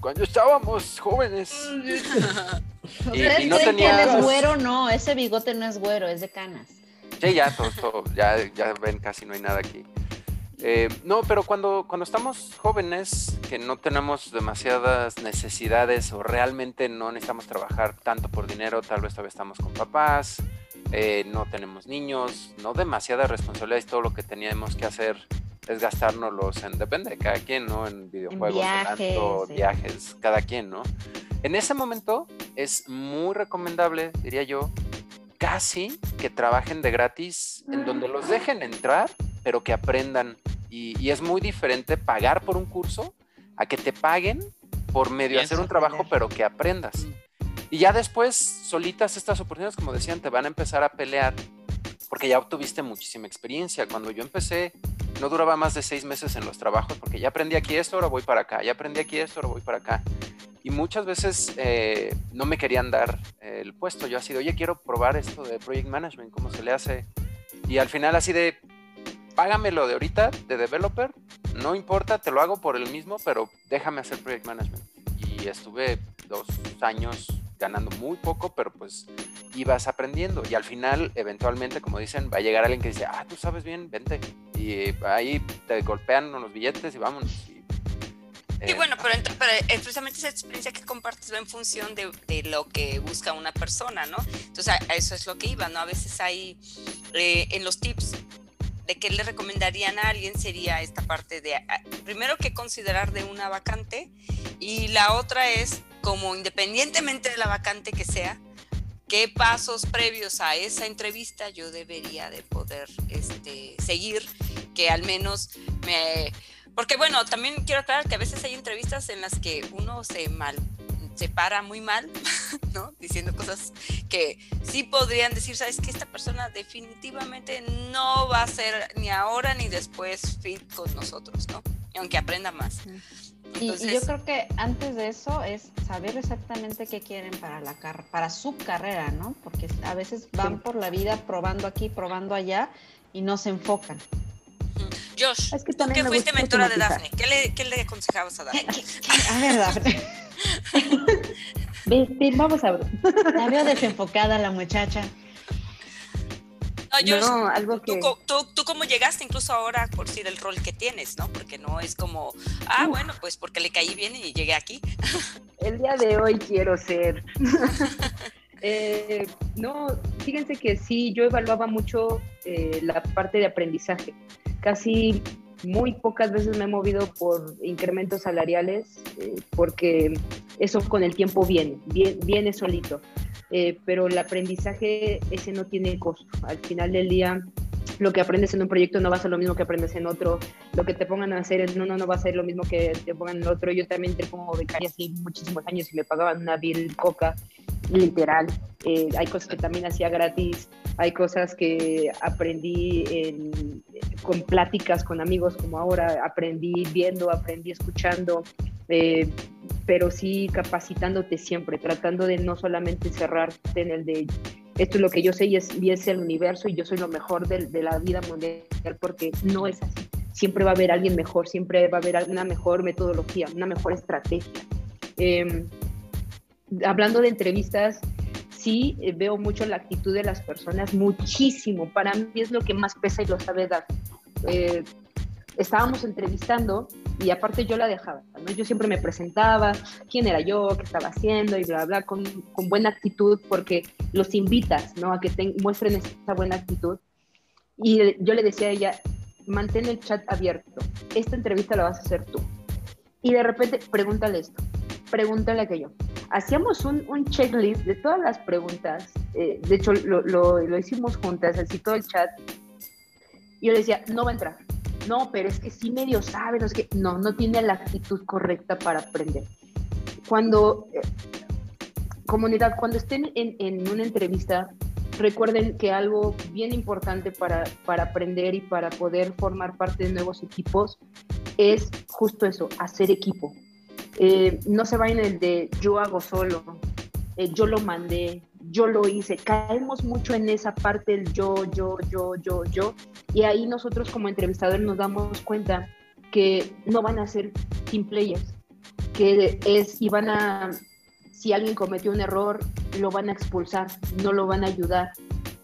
cuando estábamos jóvenes, Y-
¿Ustedes
y no tenía-
que él es güero? No, ese bigote no es güero, es de canas.
Sí, ya, todo, todo, ya, ya ven, casi no hay nada aquí. Eh, no, pero cuando, cuando estamos jóvenes, que no tenemos demasiadas necesidades o realmente no necesitamos trabajar tanto por dinero, tal vez todavía estamos con papás, eh, no tenemos niños, no demasiadas responsabilidades, todo lo que teníamos que hacer es gastárnoslos en, depende de cada quien, ¿no? En videojuegos,
viajes, sí.
viajes, cada quien, ¿no? En ese momento es muy recomendable, diría yo, casi que trabajen de gratis, en donde los dejen entrar, pero que aprendan. Y, y es muy diferente pagar por un curso a que te paguen por medio de hacer un trabajo, pero que aprendas. Y ya después, solitas estas oportunidades, como decían, te van a empezar a pelear porque ya obtuviste muchísima experiencia. Cuando yo empecé, no duraba más de seis meses en los trabajos porque ya aprendí aquí esto, ahora voy para acá, ya aprendí aquí esto, ahora voy para acá. Y muchas veces eh, no me querían dar eh, el puesto. Yo así de, oye, quiero probar esto de Project Management, cómo se le hace. Y al final así de, págamelo de ahorita, de developer, no importa, te lo hago por el mismo, pero déjame hacer Project Management. Y estuve dos años ganando muy poco, pero pues ibas aprendiendo. Y al final, eventualmente, como dicen, va a llegar alguien que dice, ah, tú sabes bien, vente. Y ahí te golpean los billetes y vámonos. Y, eh,
bueno, pero, eh, precisamente esa experiencia que compartes va en función de, de lo que busca una persona, ¿no? Entonces, a, a eso es lo que iba, ¿no? A veces hay eh, en los tips de qué le recomendarían a alguien sería esta parte de, primero que considerar de una vacante y la otra es como independientemente de la vacante que sea, qué pasos previos a esa entrevista yo debería de poder este, seguir, que al menos me... Porque bueno, también quiero aclarar que a veces hay entrevistas en las que uno se mal se para muy mal, ¿no? Diciendo cosas que sí podrían decir, sabes que esta persona definitivamente no va a ser ni ahora ni después fit con nosotros, ¿no? Aunque aprenda más.
Y,
Entonces,
y yo creo que antes de eso es saber exactamente qué quieren para la car para su carrera, ¿no? Porque a veces van por la vida probando aquí, probando allá y no se enfocan.
Josh,
Es que
tú
también
que
me
fuiste mentora de. Dafne, ¿qué le, qué le aconsejabas a Dafne?
A ver, Dafne,
vamos a ver.
la veo desenfocada la muchacha.
No, Josh,
No, algo
tú,
que...
co- tú, tú cómo llegaste incluso ahora por decir el rol que tienes, ¿no? Porque no es como, ah,
Uf.
bueno, pues porque le caí bien y llegué aquí.
El día de hoy quiero ser. Eh, no, fíjense que sí, yo evaluaba mucho eh, la parte de aprendizaje. Casi muy pocas veces me he movido por incrementos salariales, eh, porque eso con el tiempo viene, viene, solito. Eh, pero el aprendizaje ese no tiene costo. Al final del día, lo que aprendes en un proyecto no va a ser lo mismo que aprendes en otro. Lo que te pongan a hacer en uno no va a ser lo mismo que te pongan en otro. Yo también entré como becaria así muchísimos años y me pagaban una bill coca, literal. Eh, hay cosas que también hacía gratis. Hay cosas que aprendí en- con pláticas con amigos como ahora. Aprendí viendo, aprendí escuchando. eh, pero sí capacitándote siempre, tratando de no solamente cerrarte en el de esto es lo que yo sé y es, y el universo y yo soy lo mejor de, la vida mundial, porque no es así. Siempre va a haber alguien mejor, siempre va a haber una mejor metodología, una mejor estrategia. Eh, hablando de entrevistas, sí eh, veo mucho la actitud de las personas, muchísimo. Para mí es lo que más pesa y lo sabe dar. Eh, estábamos entrevistando y aparte yo la dejaba, ¿no? Yo siempre me presentaba, quién era yo, qué estaba haciendo y bla, bla, con, con buena actitud porque los invitas, ¿no? A que te muestren esa buena actitud. Y yo le decía a ella, mantén el chat abierto, esta entrevista la vas a hacer tú. Y de repente, pregúntale esto, pregúntale aquello. Hacíamos un, un checklist de todas las preguntas, eh, de hecho lo, lo, lo hicimos juntas, así todo el chat. Y yo le decía, no va a entrar, no, pero es que sí medio sabe, no, sé qué. no, no tiene la actitud correcta para aprender. Cuando, eh, comunidad, cuando estén en, en, una entrevista, recuerden que algo bien importante para, para aprender y para poder formar parte de nuevos equipos es justo eso, hacer equipo. Eh, no se vayan el de yo hago solo, eh, yo lo mandé, yo lo hice. Caemos mucho en esa parte del yo, yo, yo, yo, yo. Y ahí nosotros como entrevistadores nos damos cuenta que no van a ser team players, que es, y van a, si alguien cometió un error, lo van a expulsar, no lo van a ayudar.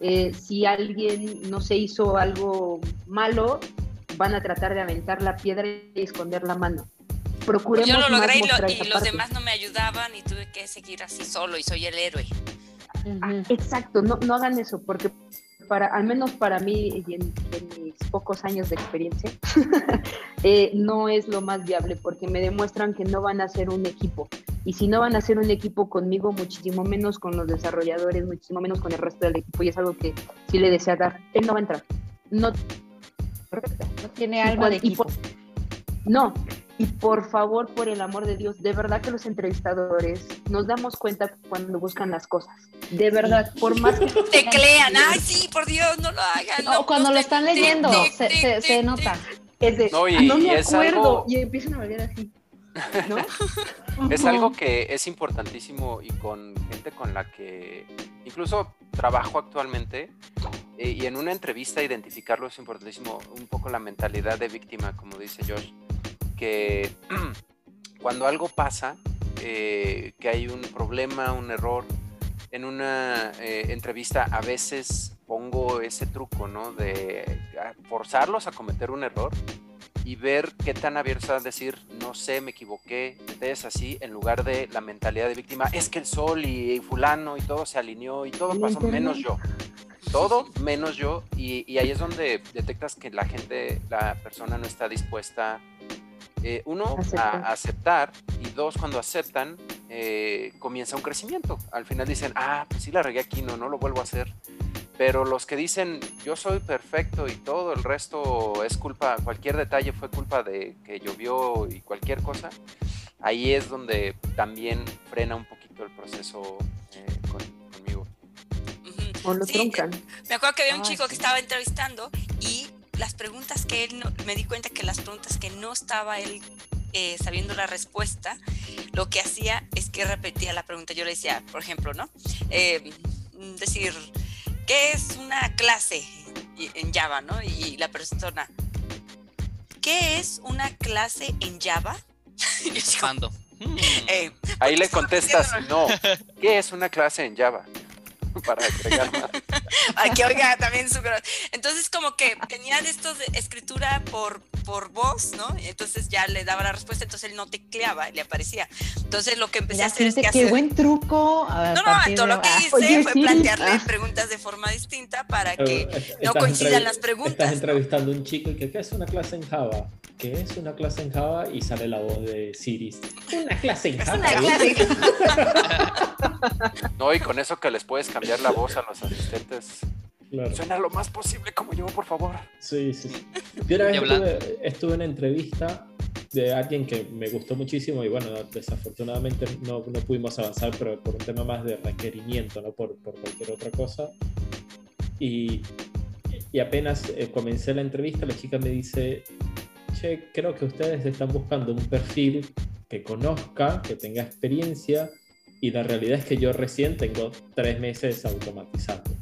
Eh, si alguien no se hizo algo malo, van a tratar de aventar la piedra y esconder la mano. Procuremos
Yo lo logré y, lo- y los
parte.
demás no me ayudaban y tuve que seguir así solo y soy el héroe.
Exacto, no, no hagan eso, porque para, al menos para mí y en, en mis pocos años de experiencia, eh, no es lo más viable, porque me demuestran que no van a ser un equipo. Y si no van a ser un equipo conmigo, muchísimo menos con los desarrolladores, muchísimo menos con el resto del equipo. Y es algo que sí le desea dar. Él no va a entrar. No,
No tiene alma de equipo.
por- no, y por favor, por el amor de Dios, de verdad que los entrevistadores nos damos cuenta cuando buscan las cosas. De verdad, por más que...
Teclean, ay sí, por Dios, no lo hagan.
No,
no,
cuando
no
lo
te-
están leyendo, se, se- se nota.
Es de,
No, y-
"Ah, no me
y
acuerdo.
algo-
Y empiezan a leer así. ¿no?
Es algo que es importantísimo y con gente con la que incluso trabajo actualmente eh, y en una entrevista identificarlo es importantísimo un poco la mentalidad de víctima, como dice Josh, que cuando algo pasa, eh, que hay un problema, un error, en una eh, entrevista a veces pongo ese truco, ¿no? De forzarlos a cometer un error y ver qué tan abiertos a decir, no sé, me equivoqué, detalles así, en lugar de la mentalidad de víctima, es que el sol y, fulano y todo se alineó y todo pasó menos yo. Todo menos yo y, y ahí es donde detectas que la gente, la persona no está dispuesta, eh, uno,
Aceptar.
a aceptar y dos, cuando aceptan, eh, comienza un crecimiento. Al final dicen, ah, pues sí la regué aquí, no, no lo vuelvo a hacer. Pero los que dicen, yo soy perfecto y todo el resto es culpa, cualquier detalle fue culpa de que llovió y cualquier cosa, ahí es donde también frena un poquito el proceso eh, con- conmigo.
O lo
Sí,
truncan.
Me acuerdo que había un
Ay,
chico que
sí.
estaba entrevistando y las preguntas que él no, me di cuenta que las preguntas que no estaba él eh, sabiendo la respuesta, lo que hacía es que repetía la pregunta. Yo le decía, por ejemplo, ¿no? Eh, decir, ¿qué es una clase en Java, ¿no? Y la persona, ¿qué es una clase en Java? Y yo digo, eh,
Ahí le contestas, no, ¿qué es una clase en Java? Para agregar más.
Ay, que oiga también su Entonces, como que tenía de estos de escritura por, por voz, ¿no? Y entonces ya le daba la respuesta, entonces él no tecleaba, le aparecía. Entonces, lo que empecé
Mira,
a hacer es que
qué
hacer.
buen truco. a
No, no, todo
de-
lo que
ah,
hice
oye,
fue
sí.
plantearle
Ah.
preguntas de forma distinta para
Eh,
que no coincidan las preguntas.
Estás
¿no?
entrevistando a un chico y que ¿qué es una clase en Java? ¿Qué es una clase en Java? Y sale la voz de Siris. Una clase en
Es
Java.
una
¿eh?
clase.
No, y con eso que les puedes cambiar la voz a los asistentes.
Claro.
Suena lo más posible como yo, por favor.
Sí, sí. Yo una vez estuve, estuve en una entrevista de alguien que me gustó muchísimo y bueno, desafortunadamente no, no pudimos avanzar, pero por un tema más de requerimiento, no por, por cualquier otra cosa. Y, y apenas eh, comencé la entrevista, la chica me dice, che, creo que ustedes están buscando un perfil que conozca, que tenga experiencia, y la realidad es que yo recién tengo tres meses automatizando.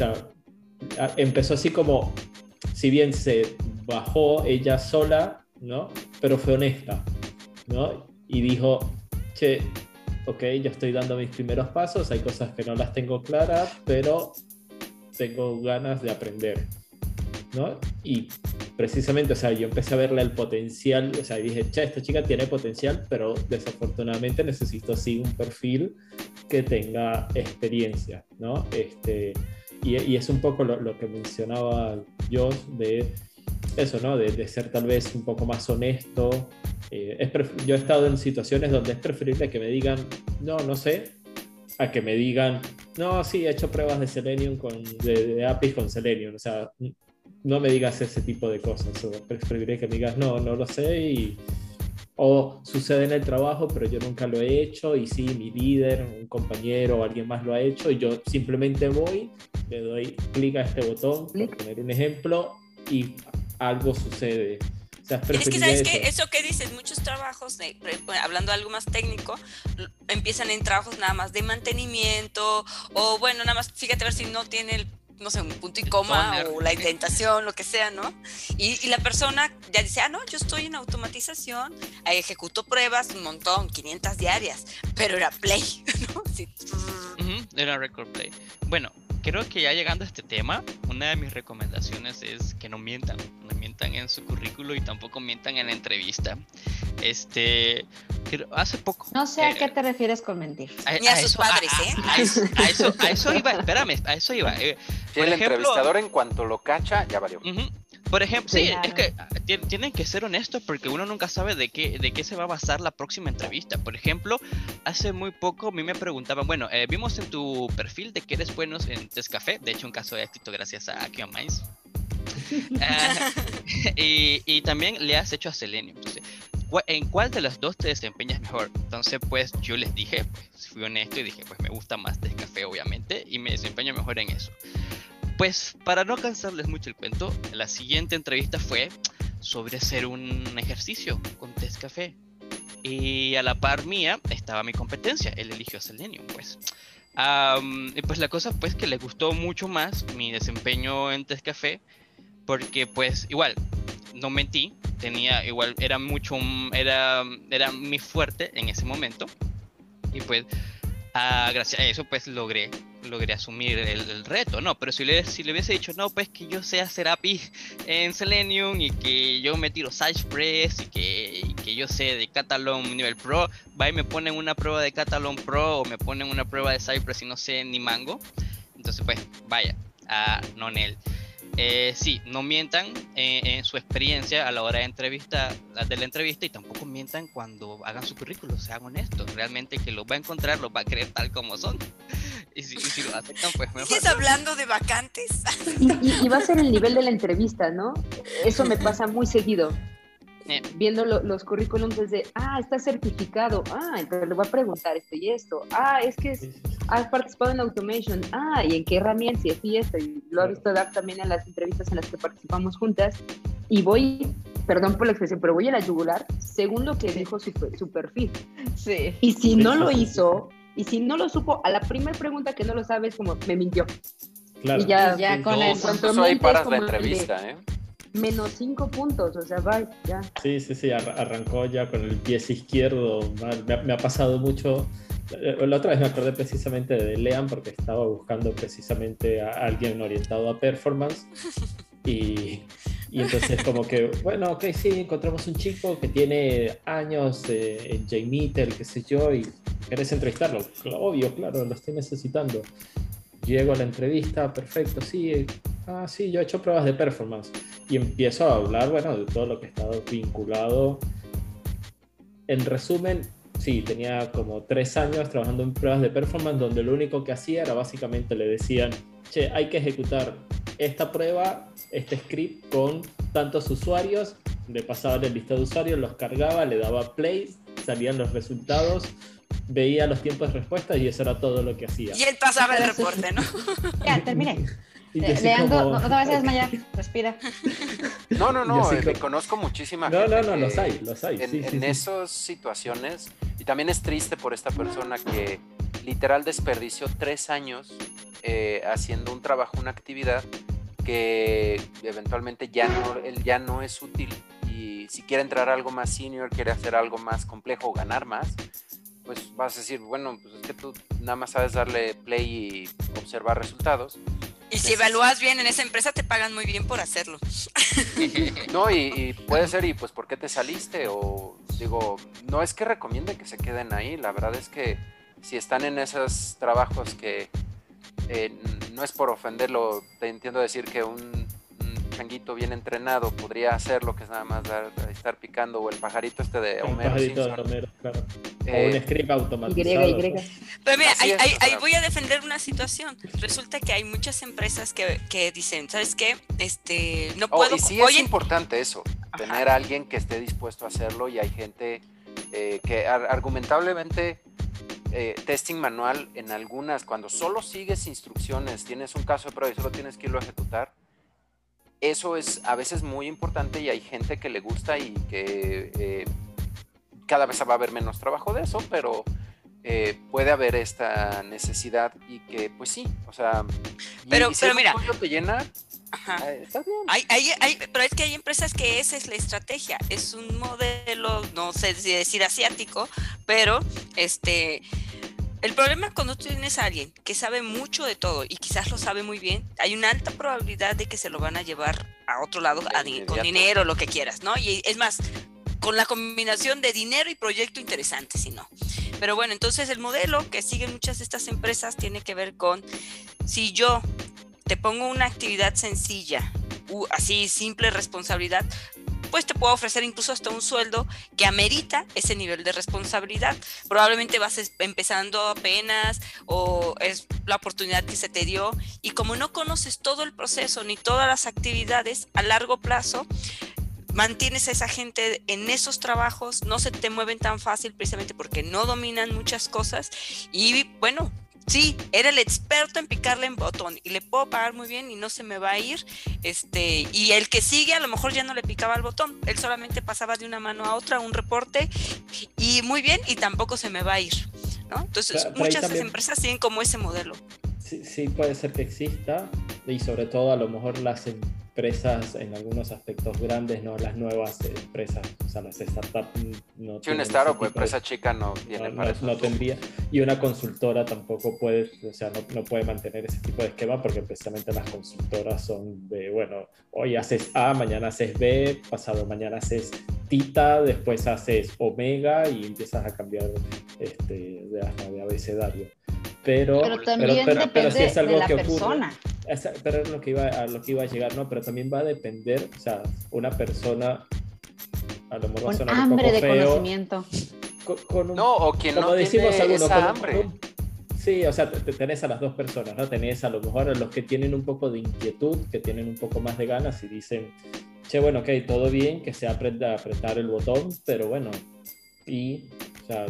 Sea, empezó así como, si bien se bajó ella sola, ¿no? Pero fue honesta, ¿no? Y dijo, che, ok, yo estoy dando mis primeros pasos, hay cosas que no las tengo claras, pero tengo ganas de aprender, ¿no? Y precisamente, o sea, yo empecé a verle el potencial, o sea, dije, che, esta chica tiene potencial, pero desafortunadamente necesito sí un perfil que tenga experiencia, ¿no? Este, y, y es un poco lo, lo que mencionaba yo de eso, ¿no? De, de ser tal vez un poco más honesto. Eh, es yo he estado en situaciones donde es preferible que me digan, no, no sé, a que me digan, no, sí, he hecho pruebas de Selenium con, de, de APIs con Selenium. O sea, no me digas ese tipo de cosas. O preferiría que me digas, no, no lo sé y... O sucede en el trabajo, pero yo nunca lo he hecho y sí, mi líder, un compañero o alguien más lo ha hecho y yo simplemente voy, le doy clic a este botón, por poner un ejemplo, y algo sucede. O sea, es
Es que, ¿sabes
eso.
qué? Eso que dices, muchos trabajos, de- hablando de algo más técnico, empiezan en trabajos nada más de mantenimiento, o bueno, nada más, fíjate a ver si no tiene el, no sé, un punto y coma,
toner.
o la indentación, lo que sea, ¿no? Y, y la persona ya dice, ah, no, yo estoy en automatización, ejecuto pruebas, un montón, 500 diarias, pero era play, ¿no? Sí.
Era record play. Bueno, creo que ya llegando a este tema, una de mis recomendaciones es que no mientan, no mientan en su currículo y tampoco mientan en la entrevista. Este, hace poco.
No sé a qué te refieres con mentir.
Ni a, sus padres, ¿eh?
A, eso, iba, espérame, a eso iba. Eh,
el entrevistador en cuanto lo cacha, ya valió.
Por ejemplo, sí, es que ah, tienen que ser honestos porque uno nunca sabe de qué, de qué se va a basar la próxima entrevista. Por ejemplo, hace muy poco a mí me preguntaban, bueno, eh, vimos en tu perfil de que eres bueno en Tescafé, de hecho un caso de éxito gracias a Kion Minds. Ah, y, y, también le has hecho a Selenium. Entonces, ¿en cuál de las dos te desempeñas mejor? Entonces, pues yo les dije, pues fui honesto y dije, pues me gusta más Tescafé, obviamente, y me desempeño mejor en eso. Pues para no cansarles mucho el cuento, la siguiente entrevista fue sobre hacer un ejercicio con test café. Y a la par mía estaba mi competencia, él eligió Selenium, pues. y pues la cosa pues que le gustó mucho más mi desempeño en test café, porque pues igual, no mentí, tenía igual, era mucho, era, era mi fuerte en ese momento. Y pues Ah, gracias a eso pues logré, logré asumir el, reto, ¿no? Pero si le, si le hubiese dicho, no, pues que yo sé hacer API en Selenium y que yo me tiro Cypress y que, que yo sé de Catalan nivel Pro, va y me ponen una prueba de Catalan Pro o me ponen una prueba de Cypress y no sé ni mango. Entonces pues vaya, a no en él. Eh, sí, no mientan en su experiencia a la hora de, entrevista, de la entrevista y tampoco mientan cuando hagan su currículum, sean honestos. Realmente que los va a encontrar, los va a creer tal como son. Y si, lo aceptan, pues mejor.
¿Estás hablando de vacantes?
Y, va a ser el nivel de la entrevista, ¿no? Eso me pasa muy seguido. Eh. Viendo los currículums desde, ah, está certificado, ah, entonces le voy a preguntar esto y esto, ah, es que has participado en Automation, ah, y en qué herramientas y así esto, y lo ha visto dar también en las entrevistas en las que participamos juntas, y voy, perdón por la expresión, pero voy a la yugular según lo que dijo su, su perfil. Sí. Y si no lo hizo, y si no lo supo, a la primera pregunta que no lo sabes, como me mintió.
Claro. Y ya, ya con el eso ahí paras la entrevista, ¿eh?
menos cinco puntos, o sea, va, ya.
Sí, sí, sí, arrancó ya con el pie izquierdo. Me ha, pasado mucho. Eh, la otra vez me acordé precisamente de Lean porque estaba buscando precisamente a alguien orientado a performance y, y entonces como que, bueno, ok, sí, encontramos un chico que tiene años eh, en JMeter, qué sé yo, y querés entrevistarlo. Obvio, claro, lo estoy necesitando. Llego a la entrevista, perfecto, sí, ah, sí, yo he hecho pruebas de performance y empiezo a hablar, bueno, de todo lo que he estado vinculado. En resumen, sí, tenía como tres años trabajando en pruebas de performance donde lo único que hacía era básicamente le decían, che, hay que ejecutar esta prueba, este script con tantos usuarios, le pasaba el listado de usuarios, los cargaba, le daba play, salían los resultados, veía los tiempos de respuesta y eso era todo lo que hacía.
Y él pasaba el reporte, ¿no?
ya, terminé. Leandro, no te vas a desmayar, respira.
No, no, no, eh, conozco muchísima
no, gente. No, no, los hay, los hay.
En, esas situaciones, y también es triste por esta persona que literal desperdició tres años eh, haciendo un trabajo, una actividad que eventualmente ya no, él ya no es útil. Y si quiere entrar a algo más senior, quiere hacer algo más complejo o ganar más, pues vas a decir, bueno, pues es que tú nada más sabes darle play y observar resultados
y si evalúas bien en esa empresa, te pagan muy bien por hacerlo.
No, y, puede ser, y pues, ¿por qué te saliste? O digo, no es que recomiende que se queden ahí, la verdad es que si están en esos trabajos que eh, no es por ofenderlo, te entiendo decir que un changuito bien entrenado podría hacer lo que es nada más dar, estar picando, o el pajarito este de Homero. pajarito de Homero,
claro. o un eh, script automatizado. Y, y.
Pero mira, ahí, voy a defender una situación. Resulta que hay muchas empresas que, que dicen, ¿sabes qué? Este, no oh, puedo...
y sí es importante eso, tener a alguien que esté dispuesto a hacerlo y hay gente eh, que argumentablemente... Eh, testing manual en algunas, cuando solo sigues instrucciones, tienes un caso de prueba y solo tienes que irlo a ejecutar, eso es a veces muy importante y hay gente que le gusta y que eh, cada vez va a haber menos trabajo de eso, pero eh, puede haber esta necesidad y que pues sí, o sea,
pero, pero mira,
te llena,
está bien. Hay, hay, hay, pero es que hay empresas que esa es la estrategia, es un modelo, no sé si decir asiático, pero este El problema cuando tú tienes a alguien que sabe mucho de todo y quizás lo sabe muy bien, hay una alta probabilidad de que se lo van a llevar a otro lado a di- con dinero, lo que quieras, ¿no? Y es más, con la combinación de dinero y proyecto interesante, si no. Pero bueno, entonces el modelo que siguen muchas de estas empresas tiene que ver con si yo te pongo una actividad sencilla, así simple responsabilidad, pues te puedo ofrecer incluso hasta un sueldo que amerita ese nivel de responsabilidad. Probablemente vas empezando apenas o es la oportunidad que se te dio y como no conoces todo el proceso ni todas las actividades a largo plazo, mantienes a esa gente en esos trabajos, no se te mueven tan fácil precisamente porque no dominan muchas cosas y bueno, sí, era el experto en picarle en botón y le puedo pagar muy bien y no se me va a ir, este, y el que sigue a lo mejor ya no le picaba el botón, él solamente pasaba de una mano a otra un reporte y muy bien y tampoco se me va a ir, ¿no? Entonces
Pero-
muchas
también-
empresas tienen como ese modelo.
Sí, sí, puede ser que exista y sobre todo a lo mejor las empresas en algunos aspectos grandes, no las nuevas empresas, o sea, las startups no
Si un
tienen ese
startup o empresa chica no tiene
no,
para
no-
eso.
no tendría y una consultora tampoco puede o sea no, no puede mantener ese tipo de esquema porque precisamente las consultoras son de bueno hoy haces A mañana haces B pasado mañana haces Tita después haces Omega y empiezas a cambiar este de, de abecedario pero
Pero también
pero- pero
depende
sí es algo
de la
que ocurre.
persona.
esa- pero es lo que iba a lo que iba a llegar no pero también va a depender o sea una persona a lo mejor va a sonar un
hambre
poco
de
feo
conocimiento.
con, con un
No, o quien
como
no
decimos
tiene
algunos,
esa hambre.
como- sí, o sea, te- te tenés a las dos personas, ¿no? Tenés a lo mejor a los que tienen un poco de inquietud, que tienen un poco más de ganas y dicen, che, bueno, ok, todo bien, que se aprenda a apretar el botón, pero bueno, y,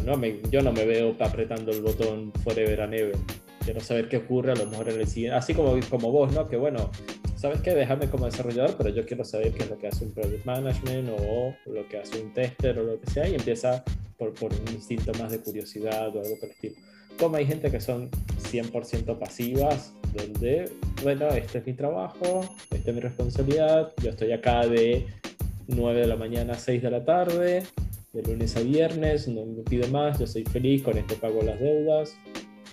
no me, yo no me veo apretando el botón forever and ever. Quiero saber qué ocurre a lo mejor en el siguiente, así como, como vos, ¿no? Que bueno, ¿sabes qué? Déjame como desarrollador, pero yo quiero saber qué es lo que hace un project management o lo que hace un tester o lo que sea, y empieza por, por un instinto más de curiosidad o algo por el estilo. Como hay gente que son 100% pasivas, donde, bueno, este es mi trabajo, esta es mi responsabilidad, yo estoy acá de 9 de la mañana a 6 de la tarde, de lunes a viernes, no me pide más, yo soy feliz, con esto pago las deudas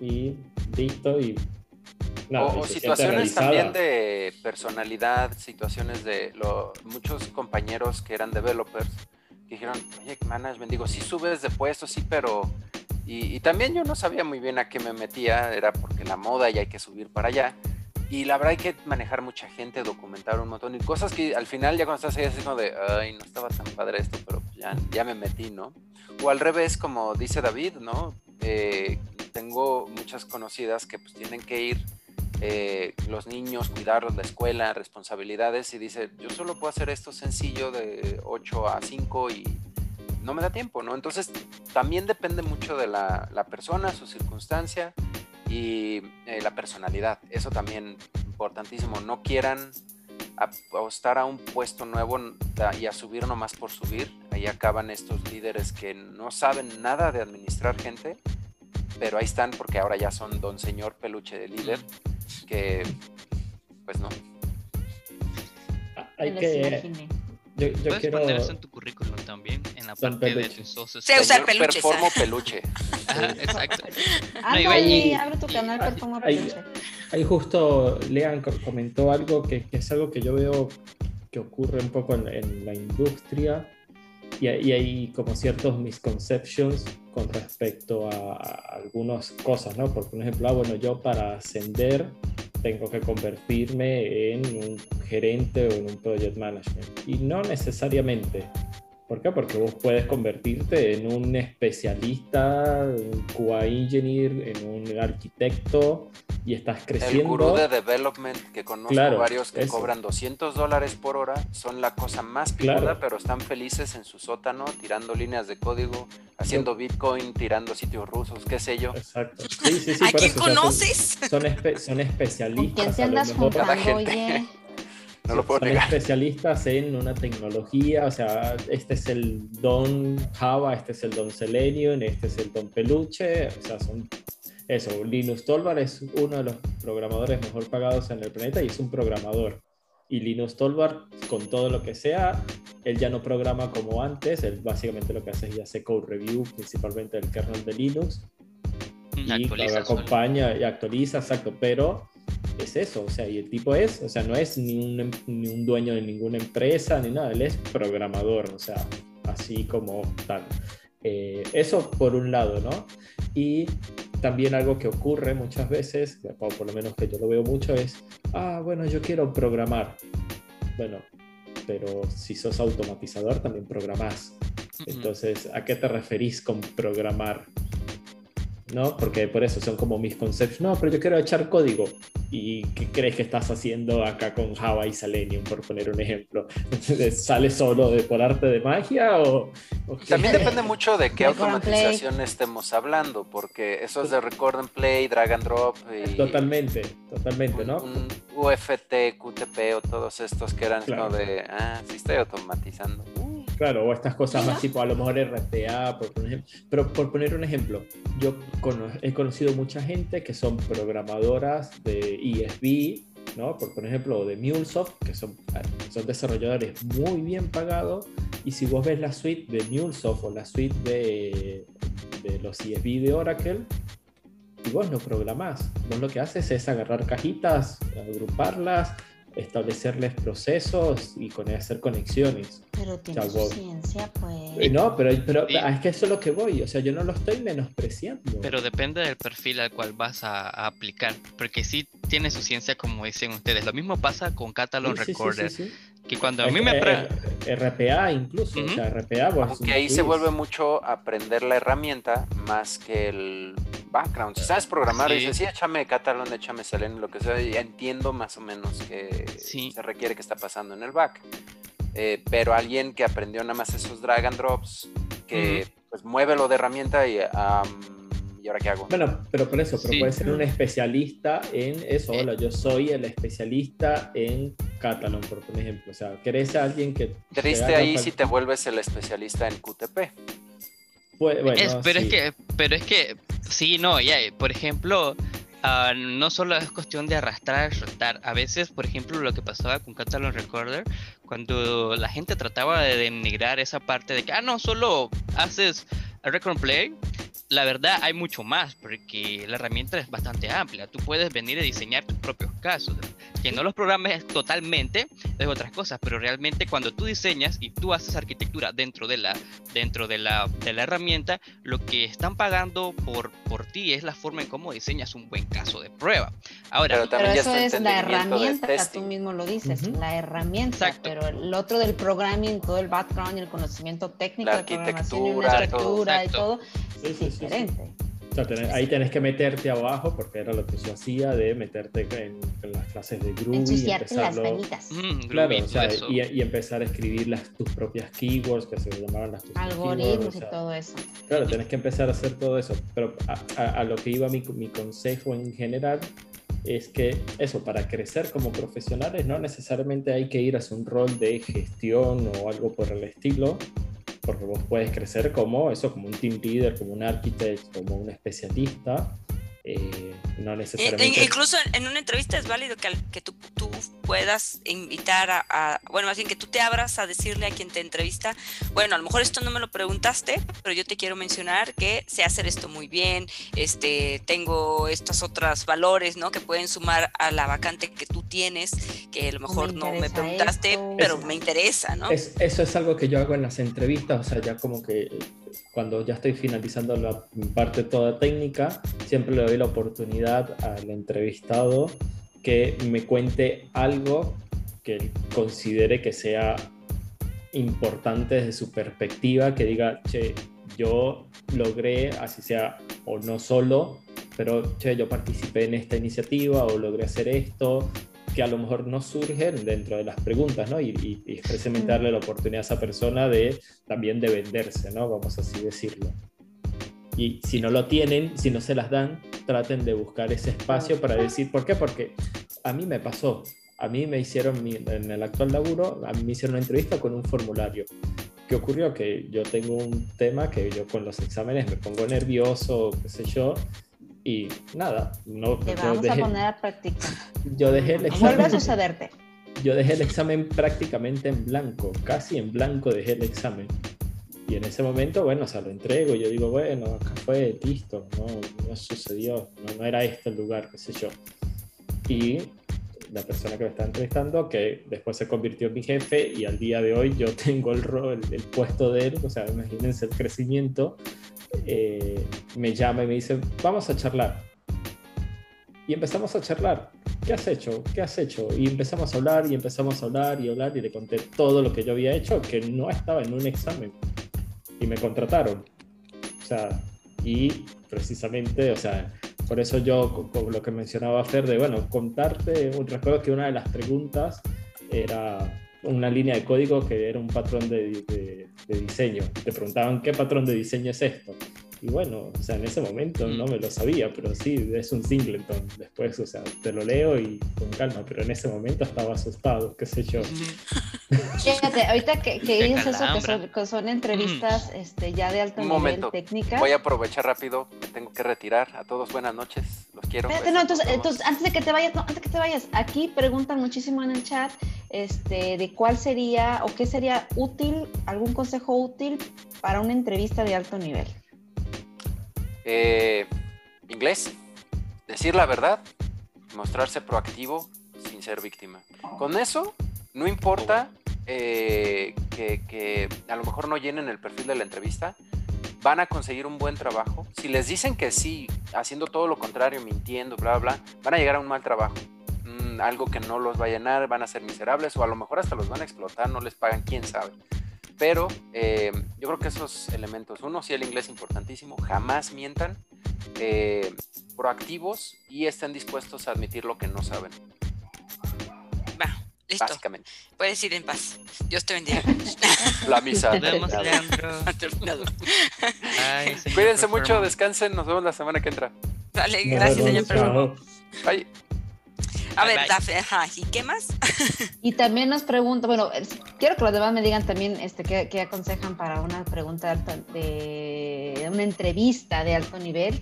y listo. Y, nada,
o,
y
situaciones también de personalidad, situaciones de lo- muchos compañeros que eran developers que dijeron, oye, management, digo, sí subes de puesto, sí, pero... Y, y también yo no sabía muy bien a qué me metía, era porque la moda y hay que subir para allá. Y la verdad hay que manejar mucha gente, documentar un montón y cosas que al final ya cuando estás ahí así como de, ay, no estaba tan padre esto, pero pues ya, ya me metí, ¿no? O al revés, como dice David, ¿no? Eh, tengo muchas conocidas que pues tienen que ir eh, los niños, cuidarlos, la escuela, responsabilidades y dice, yo solo puedo hacer esto sencillo de 8 a 5 y no me da tiempo, ¿no? Entonces también depende mucho de la, la persona, su circunstancia y eh, la personalidad. Eso también importantísimo. No quieran apostar a un puesto nuevo y a subir nomás por subir. Ahí acaban estos líderes que no saben nada de administrar gente, pero ahí están porque ahora ya son don señor peluche de líder, que pues no.
Hay que. Yo, yo
Puedes
quiero...
poner eso en tu currículum también, en la parte de
Peluche.
tus socios.
Se usa el
Señor
peluche,
Performo peluche.
Ajá, exacto.
Ahí-
abre tu canal
ahí-
Peluche.
Ahí justo Lean co- comentó algo que, que es algo que yo veo que ocurre un poco en, en la industria y, hay- y hay como ciertos misconceptions con respecto a, a algunas cosas, ¿no? Por ejemplo, ah, bueno, yo para ascender tengo que convertirme en un gerente o en un project management. Y no necesariamente. ¿Por qué? Porque vos puedes convertirte en un especialista, un QA engineer, en un arquitecto y estás
El
creciendo.
gurú de development que conozco
Claro,
varios que
eso.
cobran 200 dólares por hora, son la cosa más picuda,
Claro.
pero están felices en su sótano, tirando líneas de código, haciendo Bitcoin, tirando sitios rusos, qué sé yo.
Exacto. Sí, sí, sí.
¿A quién
eso, o sea, son-
conoces?
Son, espe- son
¿Con
especialistas.
quién te andas juntando, oye?
No lo puedo
son
negar.
especialistas en una tecnología, o sea, este es el don Java, este es el don Selenium, este es el don Peluche, o sea, son eso. Linus Torvald es uno de los programadores mejor pagados en el planeta y es un programador. Y Linus Torvald, con todo lo que sea, él ya no programa como antes, él básicamente lo que hace es ya hace code review, principalmente del kernel de Linux, y
Actualiza
acompaña y actualiza, exacto, pero es eso, o sea, y el tipo es, o sea, no es ni un, em- ni un dueño de ninguna empresa ni nada, él es programador, o sea, así como tal. Eh, eso por un lado, ¿no? Y también algo que ocurre muchas veces, o por lo menos que yo lo veo mucho, es, ah, bueno, yo quiero programar. Bueno, pero si sos automatizador también programás. Entonces, ¿a qué te referís con programar? ¿No? Porque por eso son como mis conceptos. No, pero yo quiero echar código. ¿Y qué crees que estás haciendo acá con Java y Selenium, por poner un ejemplo? ¿Sale solo de, por arte de magia o...?
También depende mucho de qué automatización estemos hablando, porque eso es de record and play, drag and drop y
Totalmente, totalmente, ¿no?
un, un UFT, QTP o todos estos que eran
Claro.
como de, ah, sí estoy automatizando. Uh,
Claro, o estas cosas más tipo a lo mejor RPA, por ejemplo. Pero por poner un ejemplo, yo cono- he conocido mucha gente que son programadoras de ESB, ¿no? Por ejemplo, o de MuleSoft, que son, son desarrolladores muy bien pagados. Y si vos ves la suite de MuleSoft o la suite de, de los ESB de Oracle, y vos no programás, vos lo que haces es agarrar cajitas, agruparlas, establecerles procesos y con hacer conexiones.
Pero tiene
sea, vos-
ciencia, pues.
Eh, No, pero, pero
Sí.
es que eso es lo que voy, o sea, yo no lo estoy menospreciando.
Pero depende del perfil al cual vas a, a aplicar, porque sí tiene su ciencia como dicen ustedes. Lo mismo pasa con Catalog
Sí, sí, sí,
Recorder,
sí, sí.
Que cuando a mí me...
RPA incluso, o
Ujú.
sea, RPA vos
Aunque ahí se vuelve mucho aprender la herramienta más que el background. Si sabes programar,
Sí.
dices, sí, échame Catalan, échame Selenium, lo que sea, y entiendo más o menos qué
Sí.
se requiere que está pasando en el back. Eh, pero alguien que aprendió nada más esos drag and drops, que pues mueve lo de herramienta y, am, ¿y ahora qué hago?
Bueno, pero por eso, pero
Sí.
puede ser un especialista en eso.
Eh.
Hola, yo soy el especialista en Catalan, por ejemplo. O sea, ¿querés a alguien que... te
Triste ahí
cual-
si te vuelves el especialista en QTP.
Pues, bueno,
Es- pero
sí.
es que, pero es que, sí, no, ya, por ejemplo, ah, no solo es cuestión de arrastrar, soltar. A veces, por ejemplo, lo que pasaba con Catalog Recorder, cuando la gente trataba de denigrar esa parte de que, ah, no, solo haces record play. La verdad, hay mucho más, porque la herramienta es bastante amplia. Tú puedes venir a diseñar tus propios casos. Que no los programes totalmente es otras cosas, pero realmente cuando tú diseñas y tú haces arquitectura dentro de la, dentro de la, de la herramienta, lo que están pagando por, por ti es la forma en cómo diseñas un buen caso de prueba. Ahora,
Pero
Pero
también ya
eso es la herramienta, tú mismo lo dices,
Ujú.
la herramienta,
Exacto.
pero el otro del programming, todo el background y el conocimiento técnico
La
de programación y una
arquitectura,
estructura y todo,
Sí,
es
sí, sí, sí.
diferente.
O sea, tenés- ahí tenés que meterte abajo, porque era lo que yo hacía, de meterte en, en las clases de Groovy y
las
empezarlo...
manitas.
mm,
Claro,
Groovy,
o sea, y, y empezar a escribir las, tus propias keywords, que se llamaban las tus
Algoritmos
keywords, o
y
sea,
todo eso.
Claro, tenés que empezar a hacer todo eso. Pero a, a- a lo que iba mi, mi consejo en general es que eso, para crecer como profesionales, no necesariamente hay que ir hacia un rol de gestión o algo por el estilo, porque vos puedes crecer como eso, como un team leader, como un architect, como un especialista. Eh, no
Eh,
necesariamente.
e- incluso en, una entrevista es válido que, tú, tú puedas invitar a, a- bueno, más bien que tú te abras a decirle a quien te entrevista, bueno, a lo mejor esto no me lo preguntaste, pero yo te quiero mencionar que sé hacer esto muy bien, este, tengo estos otros valores, ¿no? Que pueden sumar a la vacante que tú tienes, que a lo
me
mejor no me preguntaste,
esto.
pero me interesa, ¿no?
Es- eso es algo que yo hago en las entrevistas, o sea, ya como que eh, cuando ya estoy finalizando la parte toda técnica, siempre le doy la oportunidad al entrevistado que me cuente algo que considere que sea importante desde su perspectiva, que diga, che, yo logré, así sea o no solo, pero che, yo participé en esta iniciativa o logré hacer esto, que a lo mejor no surgen dentro de las preguntas, ¿no? Y, y, y expresamente
Mm.
darle la oportunidad a esa persona de también de venderse, ¿no? Vamos así decirlo. Y si no lo tienen, si no se las dan, traten de buscar ese espacio para decir, ¿por qué? Porque a mí me pasó, a mí me hicieron, en el actual laburo, a mí me hicieron una entrevista con un formulario. ¿Qué ocurrió? Que yo tengo un tema que yo con los exámenes me pongo nervioso, qué sé yo, y nada, no,
Te vamos
dejé,
a poner a practicar.
yo dejé el
Vuelve
examen,
a sucederte.
yo dejé el examen prácticamente en blanco, casi en blanco dejé el examen. Y en ese momento, bueno, o sea, lo entrego yo digo, bueno, acá fue, listo, no, no sucedió, no, no era este el lugar, qué sé yo. Y la persona que me está entrevistando, que después se convirtió en mi jefe y al día de hoy yo tengo el, rol, el, puesto de él, o sea, imagínense el crecimiento, eh, me llama y me dice, vamos a charlar. Y empezamos a charlar. ¿Qué has hecho? ¿Qué has hecho? Y empezamos a hablar y empezamos a hablar y hablar y le conté todo lo que yo había hecho, que no estaba en un examen y me contrataron. O sea, y precisamente, o sea, por eso yo, como lo que mencionaba Fer, de, bueno, contarte, recuerdo que una de las preguntas era una línea de código que era un patrón de, de, de diseño. Te preguntaban, ¿qué patrón de diseño es esto? Y bueno, o sea, en ese momento no mm. me lo sabía, pero sí, es un singleton. Después, o sea, te lo leo y con calma, pero en ese momento estaba asustado, qué sé yo.
Fíjate, ahorita que, que dices eso, que son, que son entrevistas este, ya de alto nivel técnica.
Voy a aprovechar rápido, me tengo que retirar. A todos, buenas noches, los quiero.
no, entonces, entonces, antes de que te vayas, no, antes de que te vayas, aquí preguntan muchísimo en el chat este, de cuál sería o qué sería útil, algún consejo útil para una entrevista de alto nivel.
Eh, inglés, decir la verdad, mostrarse proactivo sin ser víctima. Con eso, no importa eh, que, a lo mejor no llenen el perfil de la entrevista, van a conseguir un buen trabajo. Si les dicen que sí, haciendo todo lo contrario, mintiendo, bla, bla, van a llegar a un mal trabajo. Mm, algo que no los va a llenar, van a ser miserables o a lo mejor hasta los van a explotar, no les pagan, quién sabe. Pero eh, yo creo que esos elementos, uno, sí el inglés importantísimo, jamás mientan, eh, proactivos y estén dispuestos a admitir lo que no saben.
Va, listo. Básicamente. Puedes ir en paz. Dios te bendiga.
La misa.
Nos vemos, Leandro.
Cuídense mucho, descansen, nos vemos la semana que entra.
Vale, gracias, señor Perú.
Bye.
A ver, ¿y qué más?
y también nos pregunta, bueno, quiero que los demás me digan también este, qué, aconsejan para una pregunta de, una entrevista de alto nivel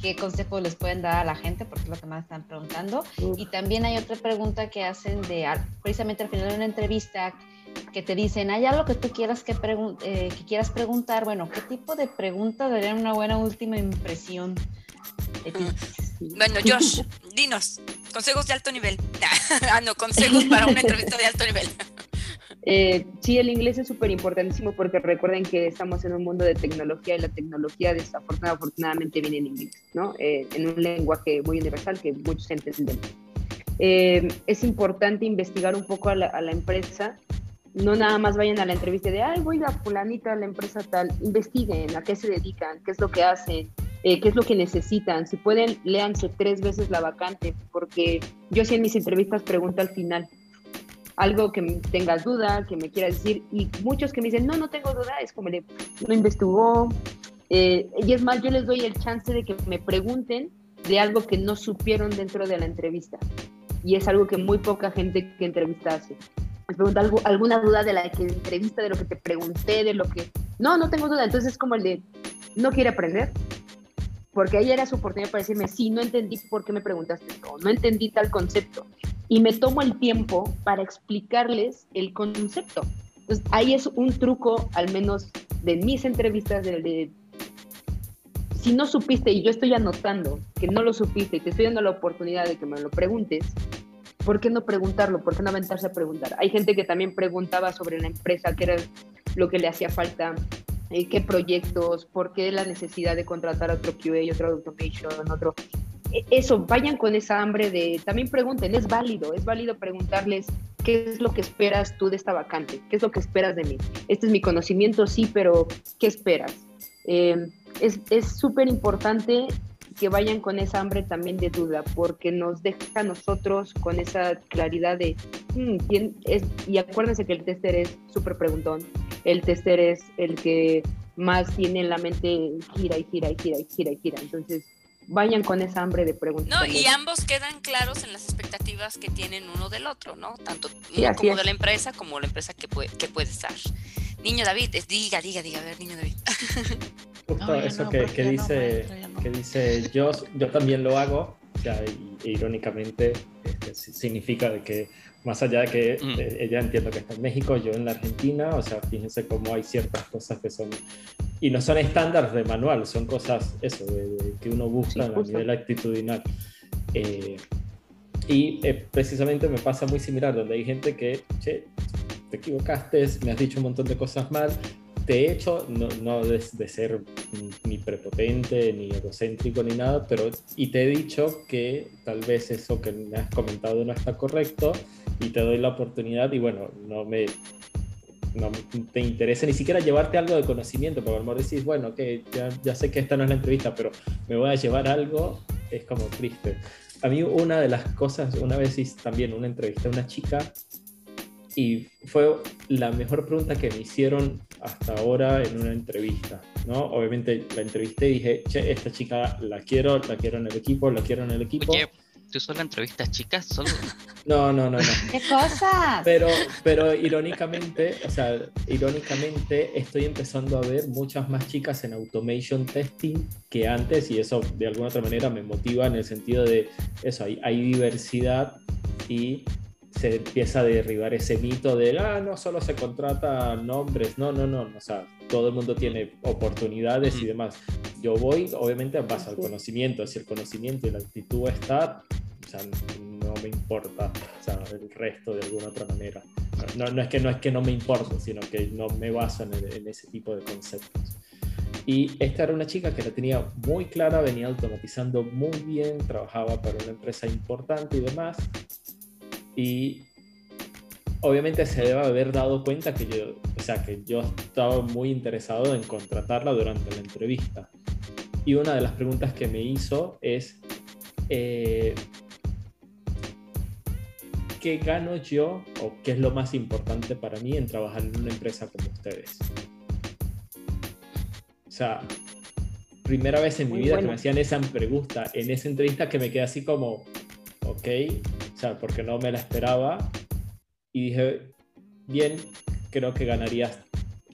qué consejos les pueden dar a la gente, porque es lo que más están preguntando. Y también hay otra pregunta que hacen de, precisamente al final de una entrevista, que te dicen, ¿hay algo que tú quieras que, eh, que quieras preguntar? Bueno, ¿qué tipo de pregunta daría una buena última impresión de ti?
Bueno, Josh, dinos, consejos de alto nivel. ah, no, consejos para una entrevista de alto nivel.
Eh, sí, el inglés es súper importantísimo porque recuerden que estamos en un mundo de tecnología y la tecnología desafortunadamente viene en inglés, ¿no? Eh, en un lenguaje muy universal que muchos entienden. Eh, es importante investigar un poco a la, a la, empresa. No nada más vayan a la entrevista de, ay, voy a fulanita a la empresa tal. Investiguen a qué se dedican, qué es lo que hacen, eh, qué es lo que necesitan. Si pueden, léanse tres veces la vacante, porque yo sí en mis entrevistas pregunto al final algo que tengas duda, que me quieras decir, y muchos que me dicen, no, no tengo duda, es como de, no investigó. Eh, y es más, yo les doy el chance de que me pregunten de algo que no supieron dentro de la entrevista. Y es algo que muy poca gente que entrevista hace. Me pregunta algo, alguna duda de la que entrevista, de lo que te pregunté, de lo que... No, no tengo duda. Entonces es como el de, no quiere aprender, porque ahí era su oportunidad para decirme, sí, no entendí por qué me preguntaste esto, no entendí tal concepto. Y me tomo el tiempo para explicarles el concepto. Entonces, ahí es un truco, al menos de mis entrevistas, de, si no supiste y yo estoy anotando que no lo supiste y te estoy dando la oportunidad de que me lo preguntes, ¿por qué no preguntarlo? ¿Por qué no aventarse a preguntar? Hay gente que también preguntaba sobre la empresa, qué era lo que le hacía falta, eh, qué proyectos, por qué la necesidad de contratar otro QA, otro automation, otro... E, eso, vayan con esa hambre de, también pregunten, es válido, es válido preguntarles qué es lo que esperas tú de esta vacante, qué es lo que esperas de mí. Este es mi conocimiento, sí, pero ¿qué esperas? Eh, es súper importante que vayan con esa hambre también de duda, porque nos deja a nosotros con esa claridad de hmm, quién es, y acuérdense que el tester es súper preguntón, el tester es el que más tiene en la mente gira y gira y gira y gira y gira, entonces vayan con esa hambre de preguntar.
No, y ambos quedan claros en las expectativas que tienen uno del otro, ¿no? Tanto como de la empresa como la empresa que puede, que puede estar. Niño David, diga, diga, diga, a ver, niño David.
Justo eso que, que dice, que dice yo, yo también lo hago, o sea, irónicamente este, significa de que Más allá de que
Mm.
eh, ella entiendo que está en México, yo en la Argentina, o sea, fíjense cómo hay ciertas cosas que son, y no son estándares de manual, son cosas, eso, de, de que uno busca
Sí,
a nivel actitudinal. Eh, y eh, precisamente me pasa muy similar, donde hay gente que, che, te equivocaste, me has dicho un montón de cosas mal, te he hecho, no, no de, de ser ni prepotente, ni egocéntrico, ni nada, pero y te he dicho que tal vez eso que me has comentado no está correcto y te doy la oportunidad y bueno, no me no te interesa ni siquiera llevarte algo de conocimiento, porque a lo mejor decís, bueno, que ya, ya sé que esta no es la entrevista, pero me voy a llevar algo, es como triste. A mí una de las cosas, una vez hice también una entrevista a una chica y fue la mejor pregunta que me hicieron hasta ahora en una entrevista, ¿no? Obviamente la entrevisté y dije, che, esta chica la quiero, la quiero en el equipo, la quiero en el equipo.
Oye, ¿tú solo entrevistas chicas? Solo...
No, no, no, no.
¿Qué cosas?
Pero, pero irónicamente, o sea, irónicamente estoy empezando a ver muchas más chicas en automation testing que antes y eso de alguna otra manera me motiva en el sentido de eso, hay, hay diversidad y se empieza a derribar ese mito de, ah, no solo se contrata nombres, no, no, no, o sea, todo el mundo tiene oportunidades y demás. Yo voy, obviamente, en base al conocimiento, si el conocimiento y la actitud está, o sea, no me importa o sea, el resto de alguna otra manera. No, no es que no es que no me importe, sino que no me baso en, el- en ese tipo de conceptos. Y esta era una chica que la tenía muy clara, venía automatizando muy bien, trabajaba para una empresa importante y demás. Y obviamente se debe haber dado cuenta que yo, o sea, que yo estaba muy interesado en contratarla durante la entrevista. Y una de las preguntas que me hizo es, eh, ¿qué gano yo o qué es lo más importante para mí en trabajar en una empresa como ustedes? O sea, primera vez en mi vida que me hacían esa pregunta en esa entrevista que me quedé así como, ok, o sea, porque no me la esperaba. Y dije, bien, creo que ganarías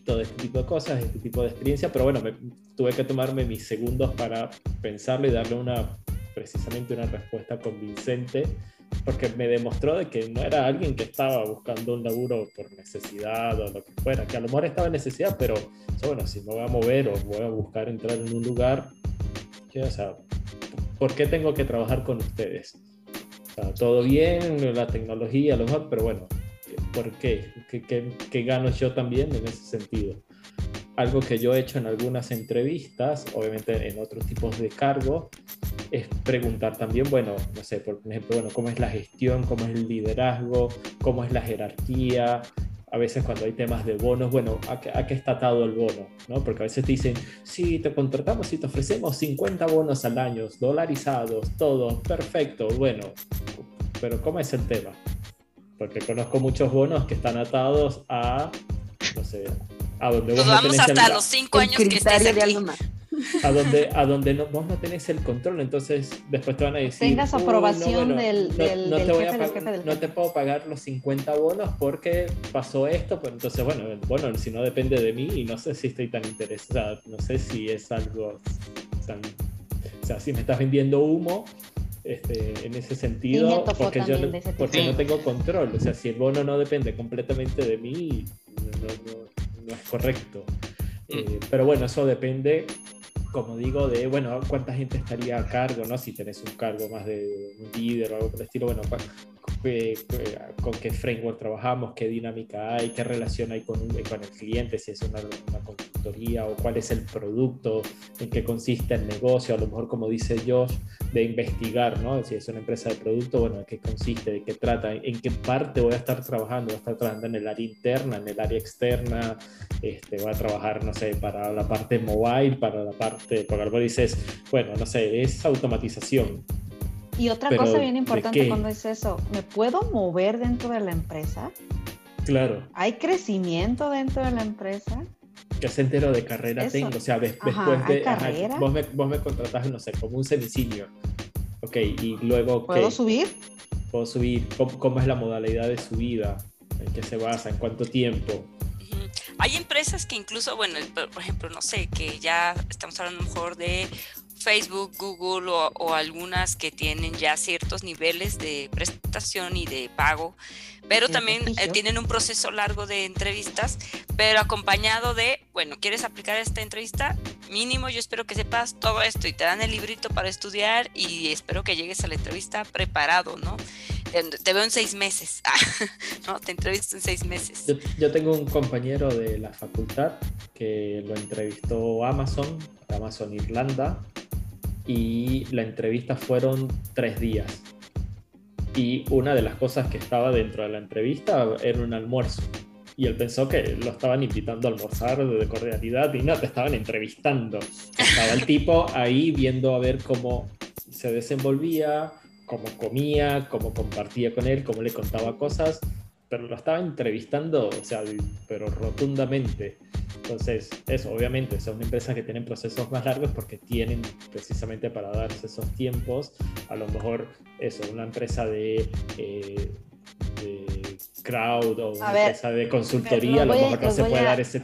todo este tipo de cosas, este tipo de experiencia, pero bueno, me, tuve que tomarme mis segundos para pensarlo y darle una, precisamente una respuesta convincente, porque me demostró de que no era alguien que estaba buscando un laburo por necesidad o lo que fuera, que a lo mejor estaba en necesidad, pero bueno, si me voy a mover o voy a buscar entrar en un lugar, que, o sea, ¿por qué tengo que trabajar con ustedes? Sea, todo bien, la tecnología, lo mejor, pero bueno, ¿por qué? ¿Qué, qué, qué gano yo también en ese sentido? Algo que yo he hecho en algunas entrevistas, obviamente en otros tipos de cargo, es preguntar también, bueno, no sé, por ejemplo, bueno, cómo es la gestión, cómo es el liderazgo, cómo es la jerarquía, a veces cuando hay temas de bonos, bueno, ¿a qué, a qué está atado el bono? ¿no? Porque a veces te dicen, sí, te contratamos y te ofrecemos 50 bonos al año, dolarizados, todo, perfecto, bueno, pero ¿cómo es el tema? Porque conozco muchos bonos que están atados a, no sé, a donde
Nos
vos no
vamos
el-
hasta los cinco
El
años que estés
de
aquí.
algo más.
A donde, a donde no, vos no tenés el control, entonces después te van a decir...
Tengas
"Uy,
aprobación del-
no-
del-
no
del
te voy
jefe
a
del
pag-
jefe del
no
jefe".
te puedo pagar los 50 bonos porque pasó esto, pero entonces bueno, el bono si no depende de mí y no sé si estoy tan interesado, no sé si es algo... tan- o sea, si me estás vendiendo humo, este, en ese sentido, porque, yo no,
de ese tipo.
porque no tengo control, o sea, si el bono no depende completamente de mí, no, no- no es correcto. Eh, pero bueno, eso depende, como digo, de, bueno, cuánta gente estaría a cargo, ¿no? Si tenés un cargo más de un líder o algo por el estilo, bueno, con qué framework trabajamos, qué dinámica hay, qué relación hay con, con el cliente, si es una, una consultoría o cuál es el producto, en qué consiste el negocio, a lo mejor como dice Josh, de investigar, ¿no? Si es una empresa de producto, bueno, ¿en qué consiste? ¿De qué trata? ¿En qué parte voy a estar trabajando? ¿Voy a estar trabajando en el área interna, en el área externa? Este, voy a trabajar, no sé, para la parte mobile, para la parte, porque a lo mejor dices, bueno, no sé, es automatización.
Y otra
Pero,
cosa bien
¿de
importante
qué?
cuando es eso, ¿me puedo mover dentro de la empresa?
Claro,
¿Hay crecimiento dentro de la empresa?
que se entero de carrera
Eso.
tengo, o sea, des-
Ajá,
después
¿hay
de, ajá, vos, me, vos me contratás, no sé, como un semi-senior. Ok, y luego,
¿Puedo
¿qué?
subir?
¿Puedo subir? ¿Cómo, cómo es la modalidad de subida? ¿En qué se basa? ¿En cuánto tiempo?
Hay empresas que incluso, bueno, por ejemplo, no sé, que ya estamos hablando mejor de Facebook, Google o, o algunas que tienen ya ciertos niveles de prestación y de pago pero también eh, tienen un proceso largo de entrevistas, pero acompañado de, bueno, ¿quieres aplicar esta entrevista? Mínimo, yo espero que sepas todo esto y te dan el librito para estudiar y espero que llegues a la entrevista preparado, ¿no? Te, te veo en seis meses, ¿no? Te entrevisto en seis meses.
Yo, yo tengo un compañero de la facultad que lo entrevistó Amazon, Amazon Irlanda, y la entrevista fueron tres días. Y una de las cosas que estaba dentro de la entrevista era un almuerzo. Y él pensó que lo estaban invitando a almorzar de cordialidad y no, te estaban entrevistando. Estaba el tipo ahí viendo a ver cómo se desenvolvía, cómo comía, cómo compartía con él, cómo le contaba cosas, pero lo estaba entrevistando, o sea, pero rotundamente. Entonces, eso, obviamente, es una empresa que tienen procesos más largos porque tienen precisamente para darse esos tiempos. A lo mejor, eso, una empresa de, eh, de crowd o una
ver,
empresa de consultoría, a lo
a-
mejor no se puede
a-
dar ese.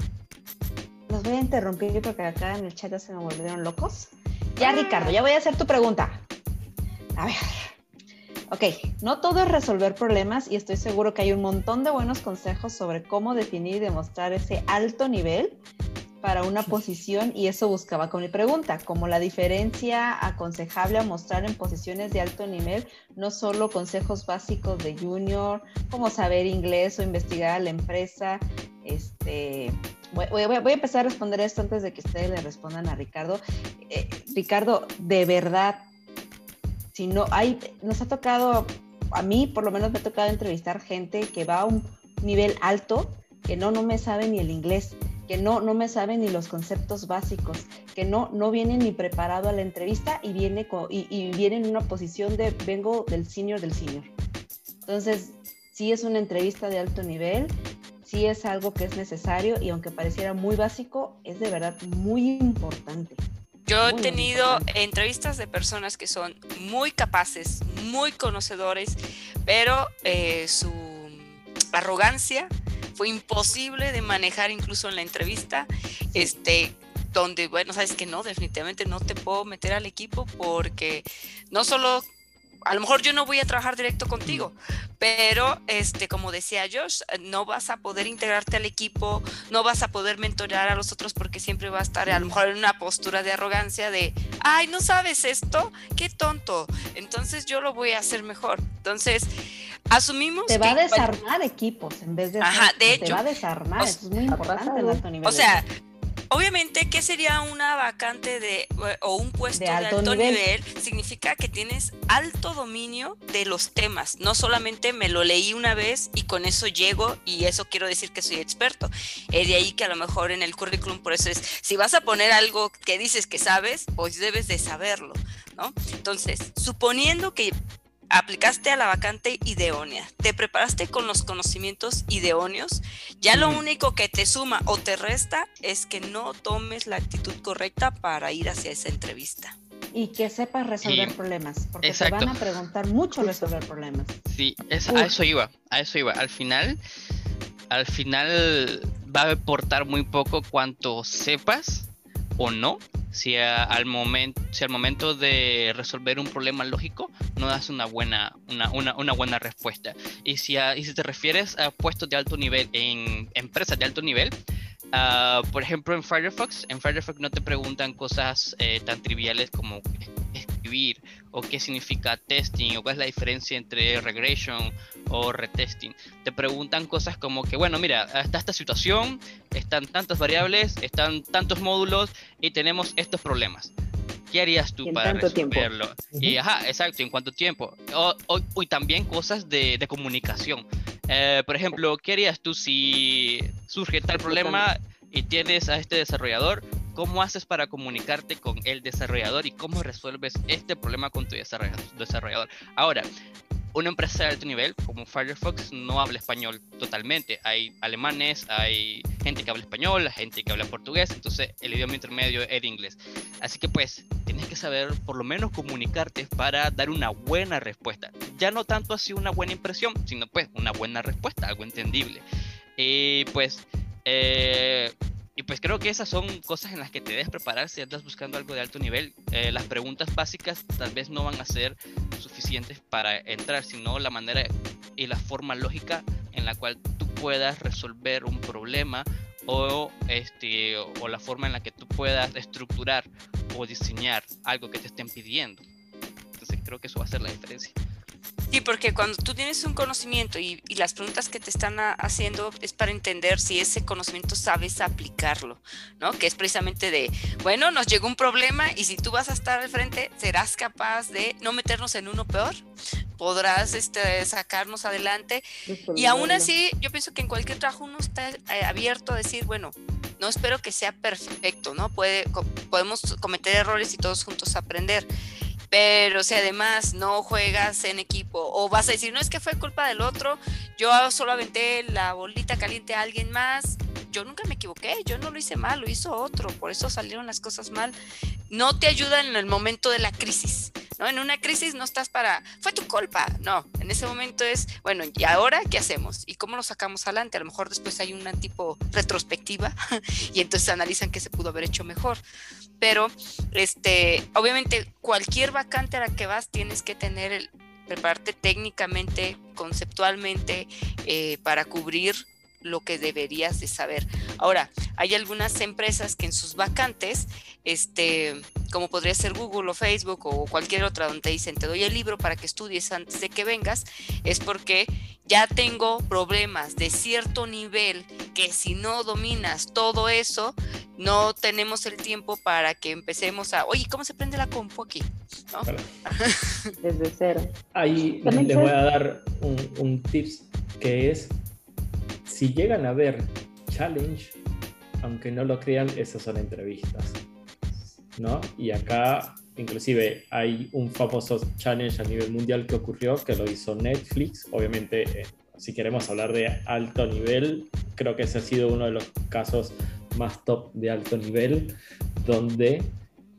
Los voy a interrumpir porque acá en el chat ya se me volvieron locos. Ya, Ricardo, ya voy a hacer tu pregunta. A ver. Ok, no todo es resolver problemas y estoy seguro que hay un montón de buenos consejos sobre cómo definir y demostrar ese alto nivel para una posición y eso buscaba con mi pregunta, como la diferencia aconsejable a mostrar en posiciones de alto nivel, no solo consejos básicos de junior, como saber inglés o investigar a la empresa, este, voy, voy- voy a empezar a responder esto antes de que ustedes le respondan a Ricardo. Eh, Ricardo, de verdad, si no hay, nos ha tocado, a mí por lo menos me ha tocado entrevistar gente que va a un nivel alto, que no, no me sabe ni el inglés, que no, no me sabe ni los conceptos básicos, que no, no viene ni preparado a la entrevista y viene, y, y viene en una posición de vengo del senior del senior. Entonces, sí es una entrevista de alto nivel, sí es algo que es necesario y aunque pareciera muy básico, es de verdad muy importante.
Yo he tenido entrevistas de personas que son muy capaces, muy conocedores, pero eh, su arrogancia fue imposible de manejar incluso en la entrevista, este, donde, bueno, sabes que no, definitivamente no te puedo meter al equipo porque no solo, a lo mejor yo no voy a trabajar directo contigo, pero, este, como decía Josh, no vas a poder integrarte al equipo, no vas a poder mentorear a los otros porque siempre va a estar a lo mejor en una postura de arrogancia de, ay, no sabes esto, qué tonto, entonces yo lo voy a hacer mejor. Entonces, asumimos
Te va a desarmar equipos en vez de...
Ajá, de
Te
hecho.
va a desarmar,
O
eso es muy importante nivel.
O sea, obviamente, ¿qué sería una vacante de o un puesto de alto, nivel?
nivel.
Significa que tienes alto dominio de los temas. No solamente me lo leí una vez y con eso llego y eso quiero decir que soy experto. Es de ahí que a lo mejor en el currículum, por eso es, si vas a poner algo que dices que sabes, pues debes de saberlo, ¿no? Entonces, suponiendo que aplicaste a la vacante idónea, te preparaste con los conocimientos idóneos, ya lo único que te suma o te resta es que no tomes la actitud correcta para ir hacia esa entrevista.
y que sepas resolver
Y-
problemas, porque
exacto.
te van a preguntar mucho resolver problemas.
Sí, es, a eso iba, a eso iba. Al final, al final va a importar muy poco cuánto sepas o no, si, a- al momento, si al momento de resolver un problema lógico no das una buena, una, una, buena respuesta. Y si, a- y si te refieres a puestos de alto nivel en empresas de alto nivel, ah, por ejemplo en Firefox, en Firefox no te preguntan cosas eh, tan triviales como escribir o qué significa testing o cuál es la diferencia entre regression o retesting. Te preguntan cosas como que, bueno, mira, está esta situación, están tantas variables, están tantos módulos y tenemos estos problemas. ¿Qué harías tú para resolverlo? Y ajá, exacto, ¿en cuánto tiempo? O, o- y también cosas de, de comunicación. Eh, por ejemplo, ¿qué harías tú si surge tal problema y tienes a este desarrollador? ¿Cómo haces para comunicarte con el desarrollador y cómo resuelves este problema con tu desarrolla- desarrollador? Ahora, una empresa de alto nivel como Firefox no habla español totalmente. Hay alemanes, hay gente que habla español, gente que habla portugués, entonces el idioma intermedio es el inglés. Así que pues tienes que saber por lo menos comunicarte para dar una buena respuesta. Ya no tanto así una buena impresión, sino pues una buena respuesta, algo entendible. Y pues eh, y pues creo que esas son cosas en las que te debes preparar si andas buscando algo de alto nivel. Eh, las preguntas básicas tal vez no van a ser suficientes para entrar, sino la manera y la forma lógica en la cual tú puedas resolver un problema o, este, o la forma en la que tú puedas estructurar o diseñar algo que te estén pidiendo. Entonces creo que eso va a ser la diferencia.
Sí, porque cuando tú tienes un conocimiento y, las preguntas que te están haciendo es para entender si ese conocimiento sabes aplicarlo, ¿no? Que es precisamente de, bueno, nos llegó un problema y si tú vas a estar al frente, serás capaz de no meternos en uno peor, podrás este, sacarnos adelante. Y aún así, yo pienso que en cualquier trabajo uno está eh, abierto a decir, bueno, no espero que sea perfecto, ¿no? Puede, podemos cometer errores y todos juntos aprender. Pero si además no juegas en equipo o vas a decir, no es que fue culpa del otro, yo solo aventé la bolita caliente a alguien más, yo nunca me equivoqué, yo no lo hice mal, lo hizo otro, por eso salieron las cosas mal. No te ayuda en el momento de la crisis, ¿no? En una crisis no estás para, fue tu culpa, no, en ese momento es, bueno, ¿y ahora qué hacemos? ¿Y cómo lo sacamos adelante? A lo mejor después hay una tipo retrospectiva y entonces analizan qué se pudo haber hecho mejor. Pero, este, obviamente, cualquier vacante a la que vas tienes que tener el, prepararte técnicamente, conceptualmente, eh, para cubrir lo que deberías de saber. Ahora, hay algunas empresas que en sus vacantes, este, como podría ser Google o Facebook o cualquier otra donde te dicen, te doy el libro para que estudies antes de que vengas, es porque ya tengo problemas de cierto nivel que si no dominas todo eso, no tenemos el tiempo para que empecemos a, oye, ¿cómo se prende la compu aquí?
Desde cero.
Ahí les voy a dar un, un tips que es si llegan a ver challenge, aunque no lo crean, esas son entrevistas. ¿no? Y acá, inclusive, hay un famoso challenge a nivel mundial que ocurrió, que lo hizo Netflix. Obviamente, eh, si queremos hablar de alto nivel, creo que ese ha sido uno de los casos más top de alto nivel, donde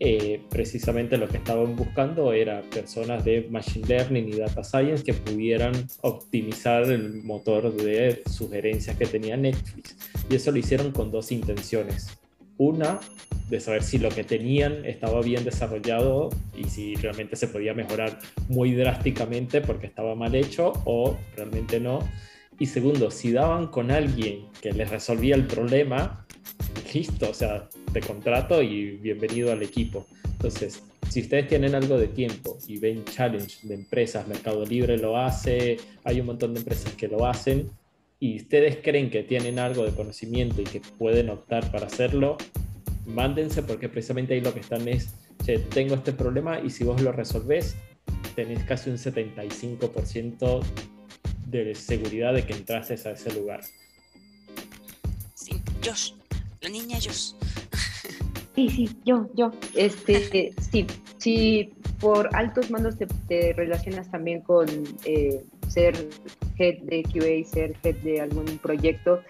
eh, precisamente lo que estaban buscando era personas de Machine Learning y Data Science que pudieran optimizar el motor de sugerencias que tenía Netflix. Y eso lo hicieron con dos intenciones. Una, de saber si lo que tenían estaba bien desarrollado y si realmente se podía mejorar muy drásticamente porque estaba mal hecho o realmente no. Y segundo, si daban con alguien que les resolvía el problema, listo, o sea, te contrato y bienvenido al equipo. Entonces, si ustedes tienen algo de tiempo y ven challenge de empresas, Mercado Libre lo hace, hay un montón de empresas que lo hacen, y ustedes creen que tienen algo de conocimiento y que pueden optar para hacerlo, mándense porque precisamente ahí lo que están es, tengo este problema y si vos lo resolvés, tenés casi un 75% de seguridad de que entraste a ese lugar.
Josh, la niña Josh.
Sí, sí, yo, yo. Este, sí, sí, por altos mandos te, relacionas también con eh, ser head de QA, ser head de algún proyecto.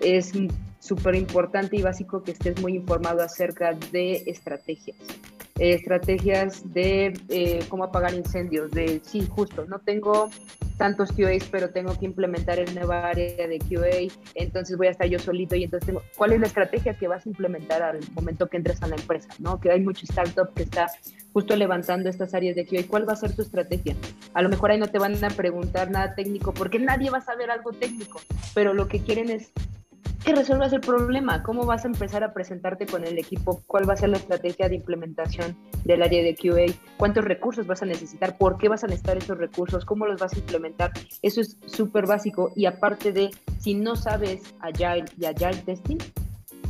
Es súper importante y básico que estés muy informado acerca de estrategias estrategias de eh, cómo apagar incendios, de sí, justo, no tengo tantos QAs, pero tengo que implementar el nueva área de QA, entonces voy a estar yo solito y entonces tengo, ¿cuál es la estrategia que vas a implementar al momento que entres a la empresa? ¿no? Que hay mucho startup que está justo levantando estas áreas de QA, ¿cuál va a ser tu estrategia? A lo mejor ahí no te van a preguntar nada técnico, porque nadie va a saber algo técnico, pero lo que quieren es que resuelvas el problema, cómo vas a empezar a presentarte con el equipo, cuál va a ser la estrategia de implementación del área de QA, cuántos recursos vas a necesitar, por qué vas a necesitar esos recursos, cómo los vas a implementar. Eso es súper básico. Y aparte de, si no sabes Agile y Agile Testing,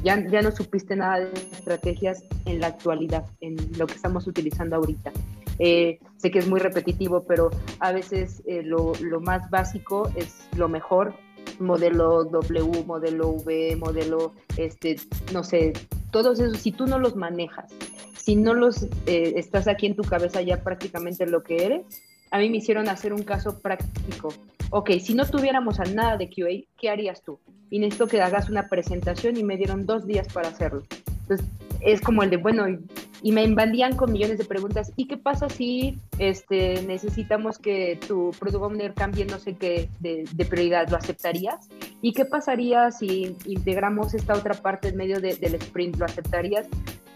ya, ya no supiste nada de estrategias en la actualidad, en lo que estamos utilizando ahorita. Eh, sé que es muy repetitivo, pero a veces eh, lo, lo, más básico es lo mejor modelo W, modelo V, modelo, este, no sé, todos esos, si tú no los manejas, si no los eh, estás aquí en tu cabeza ya prácticamente lo que eres, a mí me hicieron hacer un caso práctico. Ok, si no tuviéramos a nada de QA, ¿qué harías tú? Y necesito que hagas una presentación y me dieron dos días para hacerlo. Entonces, es como el de, bueno, y me invadían con millones de preguntas. ¿Y qué pasa si este, necesitamos que tu product owner cambie no sé qué de, prioridad? ¿Lo aceptarías? ¿Y qué pasaría si integramos esta otra parte en medio de, del sprint? ¿Lo aceptarías?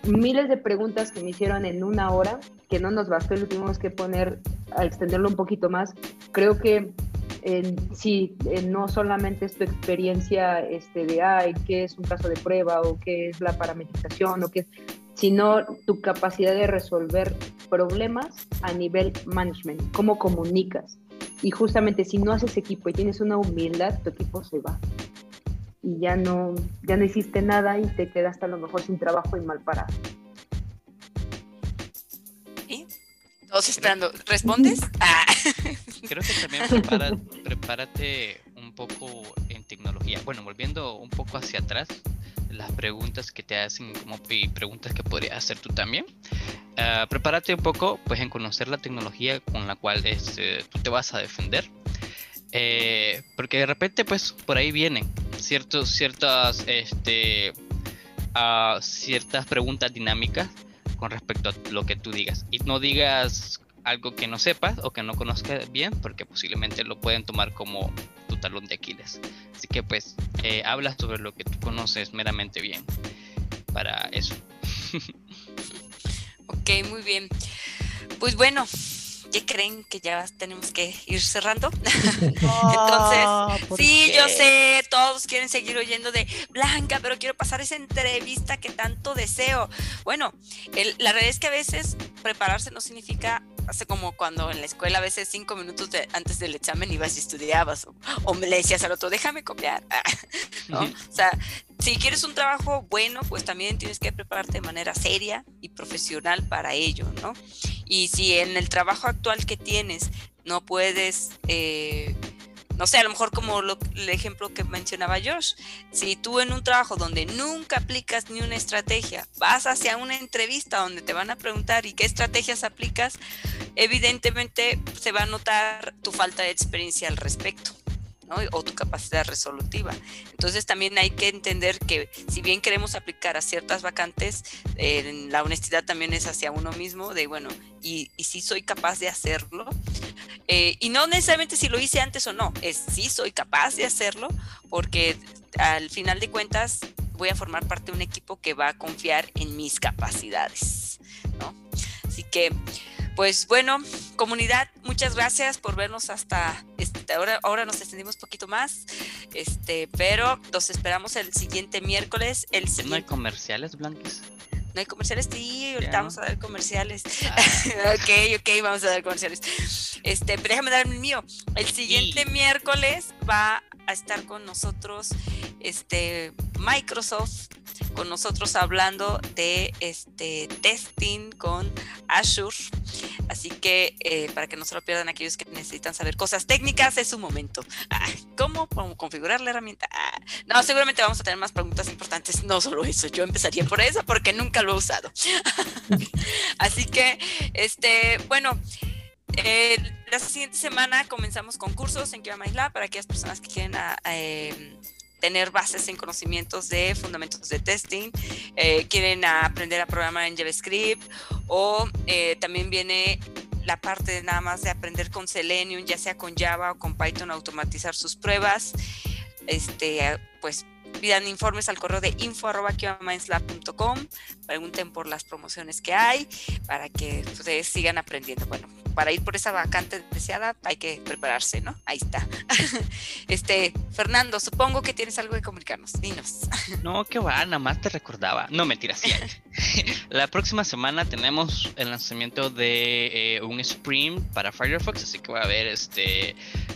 Miles de preguntas que me hicieron en una hora, que no nos bastó y lo tuvimos que poner a extenderlo un poquito más. Creo que si no solamente es tu experiencia este, de, ay, qué es un caso de prueba o qué es la parametrización o qué sino tu capacidad de resolver problemas a nivel management, cómo comunicas. Y justamente si no haces equipo y tienes una humildad, tu equipo se va. Y ya no, ya no hiciste nada y te quedaste a lo mejor sin trabajo y mal parado.
Todos esperando. ¿Respondes? Ah.
Creo que también prepárate un poco en tecnología. Bueno, volviendo un poco hacia atrás, las preguntas que te hacen como y preguntas que podrías hacer tú también. Uh, prepárate un poco pues en conocer la tecnología con la cual este, tú te vas a defender. Eh, porque de repente pues por ahí vienen ciertos, ciertas, este, uh, ciertas preguntas dinámicas con respecto a lo que tú digas. Y no digas algo que no sepas o que no conozcas bien, porque posiblemente lo pueden tomar como tu talón de Aquiles. Así que pues eh, habla sobre lo que tú conoces meramente bien para eso.
ok, muy bien. Pues bueno, ¿qué creen que ya tenemos que ir cerrando? Entonces, sí, yo sé, todos quieren seguir oyendo de Blanca, pero quiero pasar esa entrevista que tanto deseo. Bueno, la realidad es que a veces prepararse no significa hace como cuando en la escuela a veces cinco minutos antes del examen ibas y estudiabas o, me le decías al otro, déjame copiar. ¿no? O sea, si quieres un trabajo bueno, pues también tienes que prepararte de manera seria y profesional para ello, ¿no? Y si en el trabajo actual que tienes no puedes... Eh, no sé, a lo mejor como el ejemplo que mencionaba Josh, si tú en un trabajo donde nunca aplicas ni una estrategia, vas hacia una entrevista donde te van a preguntar y qué estrategias aplicas, evidentemente se va a notar tu falta de experiencia al respecto. O tu capacidad resolutiva. Entonces también hay que entender que si bien queremos aplicar a ciertas vacantes, la honestidad también es hacia uno mismo, de bueno, y, si soy capaz de hacerlo, eh, y no necesariamente si lo hice antes o no, es si soy capaz de hacerlo, porque al final de cuentas voy a formar parte de un equipo que va a confiar en mis capacidades, ¿no? Así que, pues bueno, comunidad, muchas gracias por vernos hasta este, ahora. Ahora nos extendimos un poquito más, este, pero los esperamos el siguiente miércoles. El
¿No hay comerciales, Blanques?
No hay comerciales, sí, ahorita vamos a dar comerciales. Ah. ok, ok, vamos a dar comerciales. Este, pero déjame dar el mío. El siguiente miércoles va a estar con nosotros este Microsoft con nosotros hablando de este testing con Azure. Así que eh, para que no se lo pierdan aquellos que necesitan saber cosas técnicas, es su momento. Ah, ¿cómo, configurar la herramienta? Ah, no, seguramente vamos a tener más preguntas importantes. No solo eso, yo empezaría por eso porque nunca lo he usado. Así que, este, bueno. Eh, la siguiente semana comenzamos con cursos en QMI Lab para aquellas personas que quieren eh, tener bases en conocimientos de fundamentos de testing, eh, quieren aprender a programar en JavaScript o eh, también viene la parte de nada más de aprender con Selenium, ya sea con Java o con Python, automatizar sus pruebas. Este, pues pidan informes al correo de info.com, pregunten por las promociones que hay para que ustedes sigan aprendiendo. Bueno, para ir por esa vacante deseada hay que prepararse, ¿no? Ahí está. Este, Fernando, supongo que tienes algo que comunicarnos. Dinos.
No, qué va, nada más te recordaba. No, mentira, sí. La próxima semana tenemos el lanzamiento de eh, un sprint para Firefox, así que va a haber este,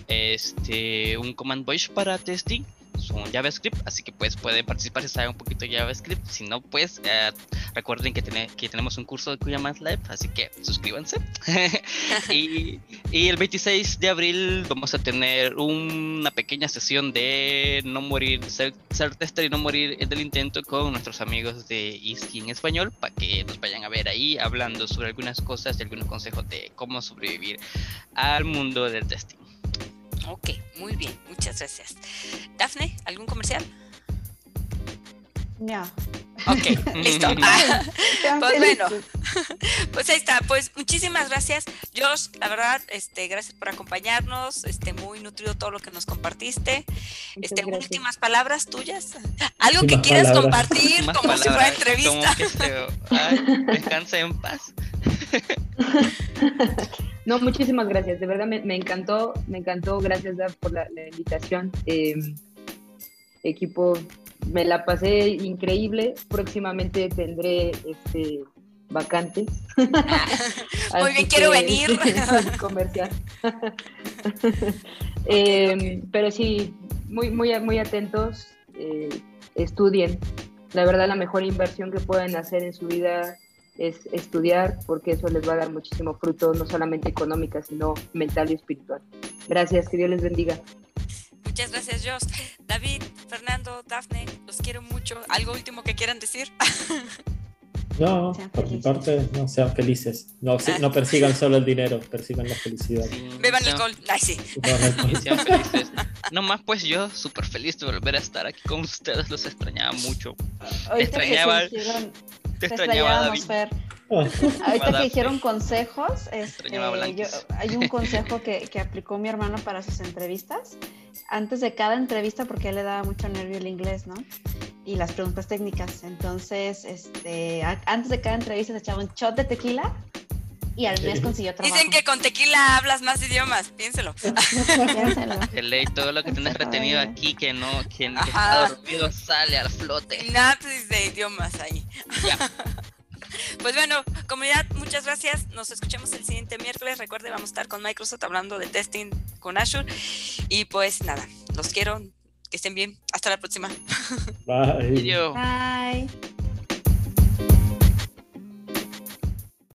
este, un command voice para testing son JavaScript, así que pues pueden participar si saben un poquito de JavaScript. Si no, pues eh, recuerden que, que tenemos un curso de Cuya Más Live, así que suscríbanse. y, y, el 26 de abril vamos a tener una pequeña sesión de no morir, ser, tester y no morir del intento con nuestros amigos de Iski en español, para que nos vayan a ver ahí hablando sobre algunas cosas y algunos consejos de cómo sobrevivir al mundo del testing.
Ok, muy bien, muchas gracias. Dafne, ¿algún comercial?
No.
Ok, listo. pues bueno, pues ahí está, pues muchísimas gracias, Josh, la verdad, este, gracias por acompañarnos, este, muy nutrido todo lo que nos compartiste. Este, últimas palabras tuyas, algo que quieras
palabras.
compartir, como si fuera entrevista.
como que se- ay, descanse en paz.
No, muchísimas gracias. De verdad me, me encantó, me encantó. Gracias Daf, por la, la invitación. Eh, equipo, me la pasé increíble. Próximamente tendré este vacantes.
Muy bien, quiero venir.
comercial. Eh, Pero sí, muy, muy, muy atentos. eh, estudien. La verdad, la mejor inversión que pueden hacer en su vida es estudiar, porque eso les va a dar muchísimo fruto, no solamente económica, sino mental y espiritual. Gracias, que Dios les bendiga.
Muchas gracias, Josh. David, Fernando, Dafne, los quiero mucho. ¿Algo último que quieran decir?
No,
Sean
por mi parte, no sean felices. No,
Ah.
no persigan solo el dinero, persigan la felicidad.
Sí,
Beban
sean-
alcohol. Ay, sí.
No, no,
sean felices. No más pues yo súper feliz de volver a estar aquí con ustedes, los extrañaba mucho.
Ahorita
extrañaba-
que se hicieron,
Te
te
extrañaba.
Fer.
no.
Ahorita que dijeron consejos, este, yo- hay un consejo que, que aplicó mi hermano para sus entrevistas. Antes de cada entrevista, porque a él le daba mucho nervio el inglés, ¿no? Y las preguntas técnicas. Entonces, este, a- antes de cada entrevista se echaba un shot de tequila y al mes consiguió trabajo.
Dicen que con tequila hablas más idiomas, piénselo.
Piénsalo.
De ley, todo lo que tienes retenido aquí que no, que, que
Ajá.
está dormido sale al flote.
Nazis de idiomas ahí.
Ya.
Pues bueno, comunidad, muchas gracias. Nos escuchamos el siguiente miércoles. Recuerde, vamos a estar con Microsoft hablando de testing con Azure. Y pues nada, los quiero. Que estén bien. Hasta la próxima.
Bye.
Bye.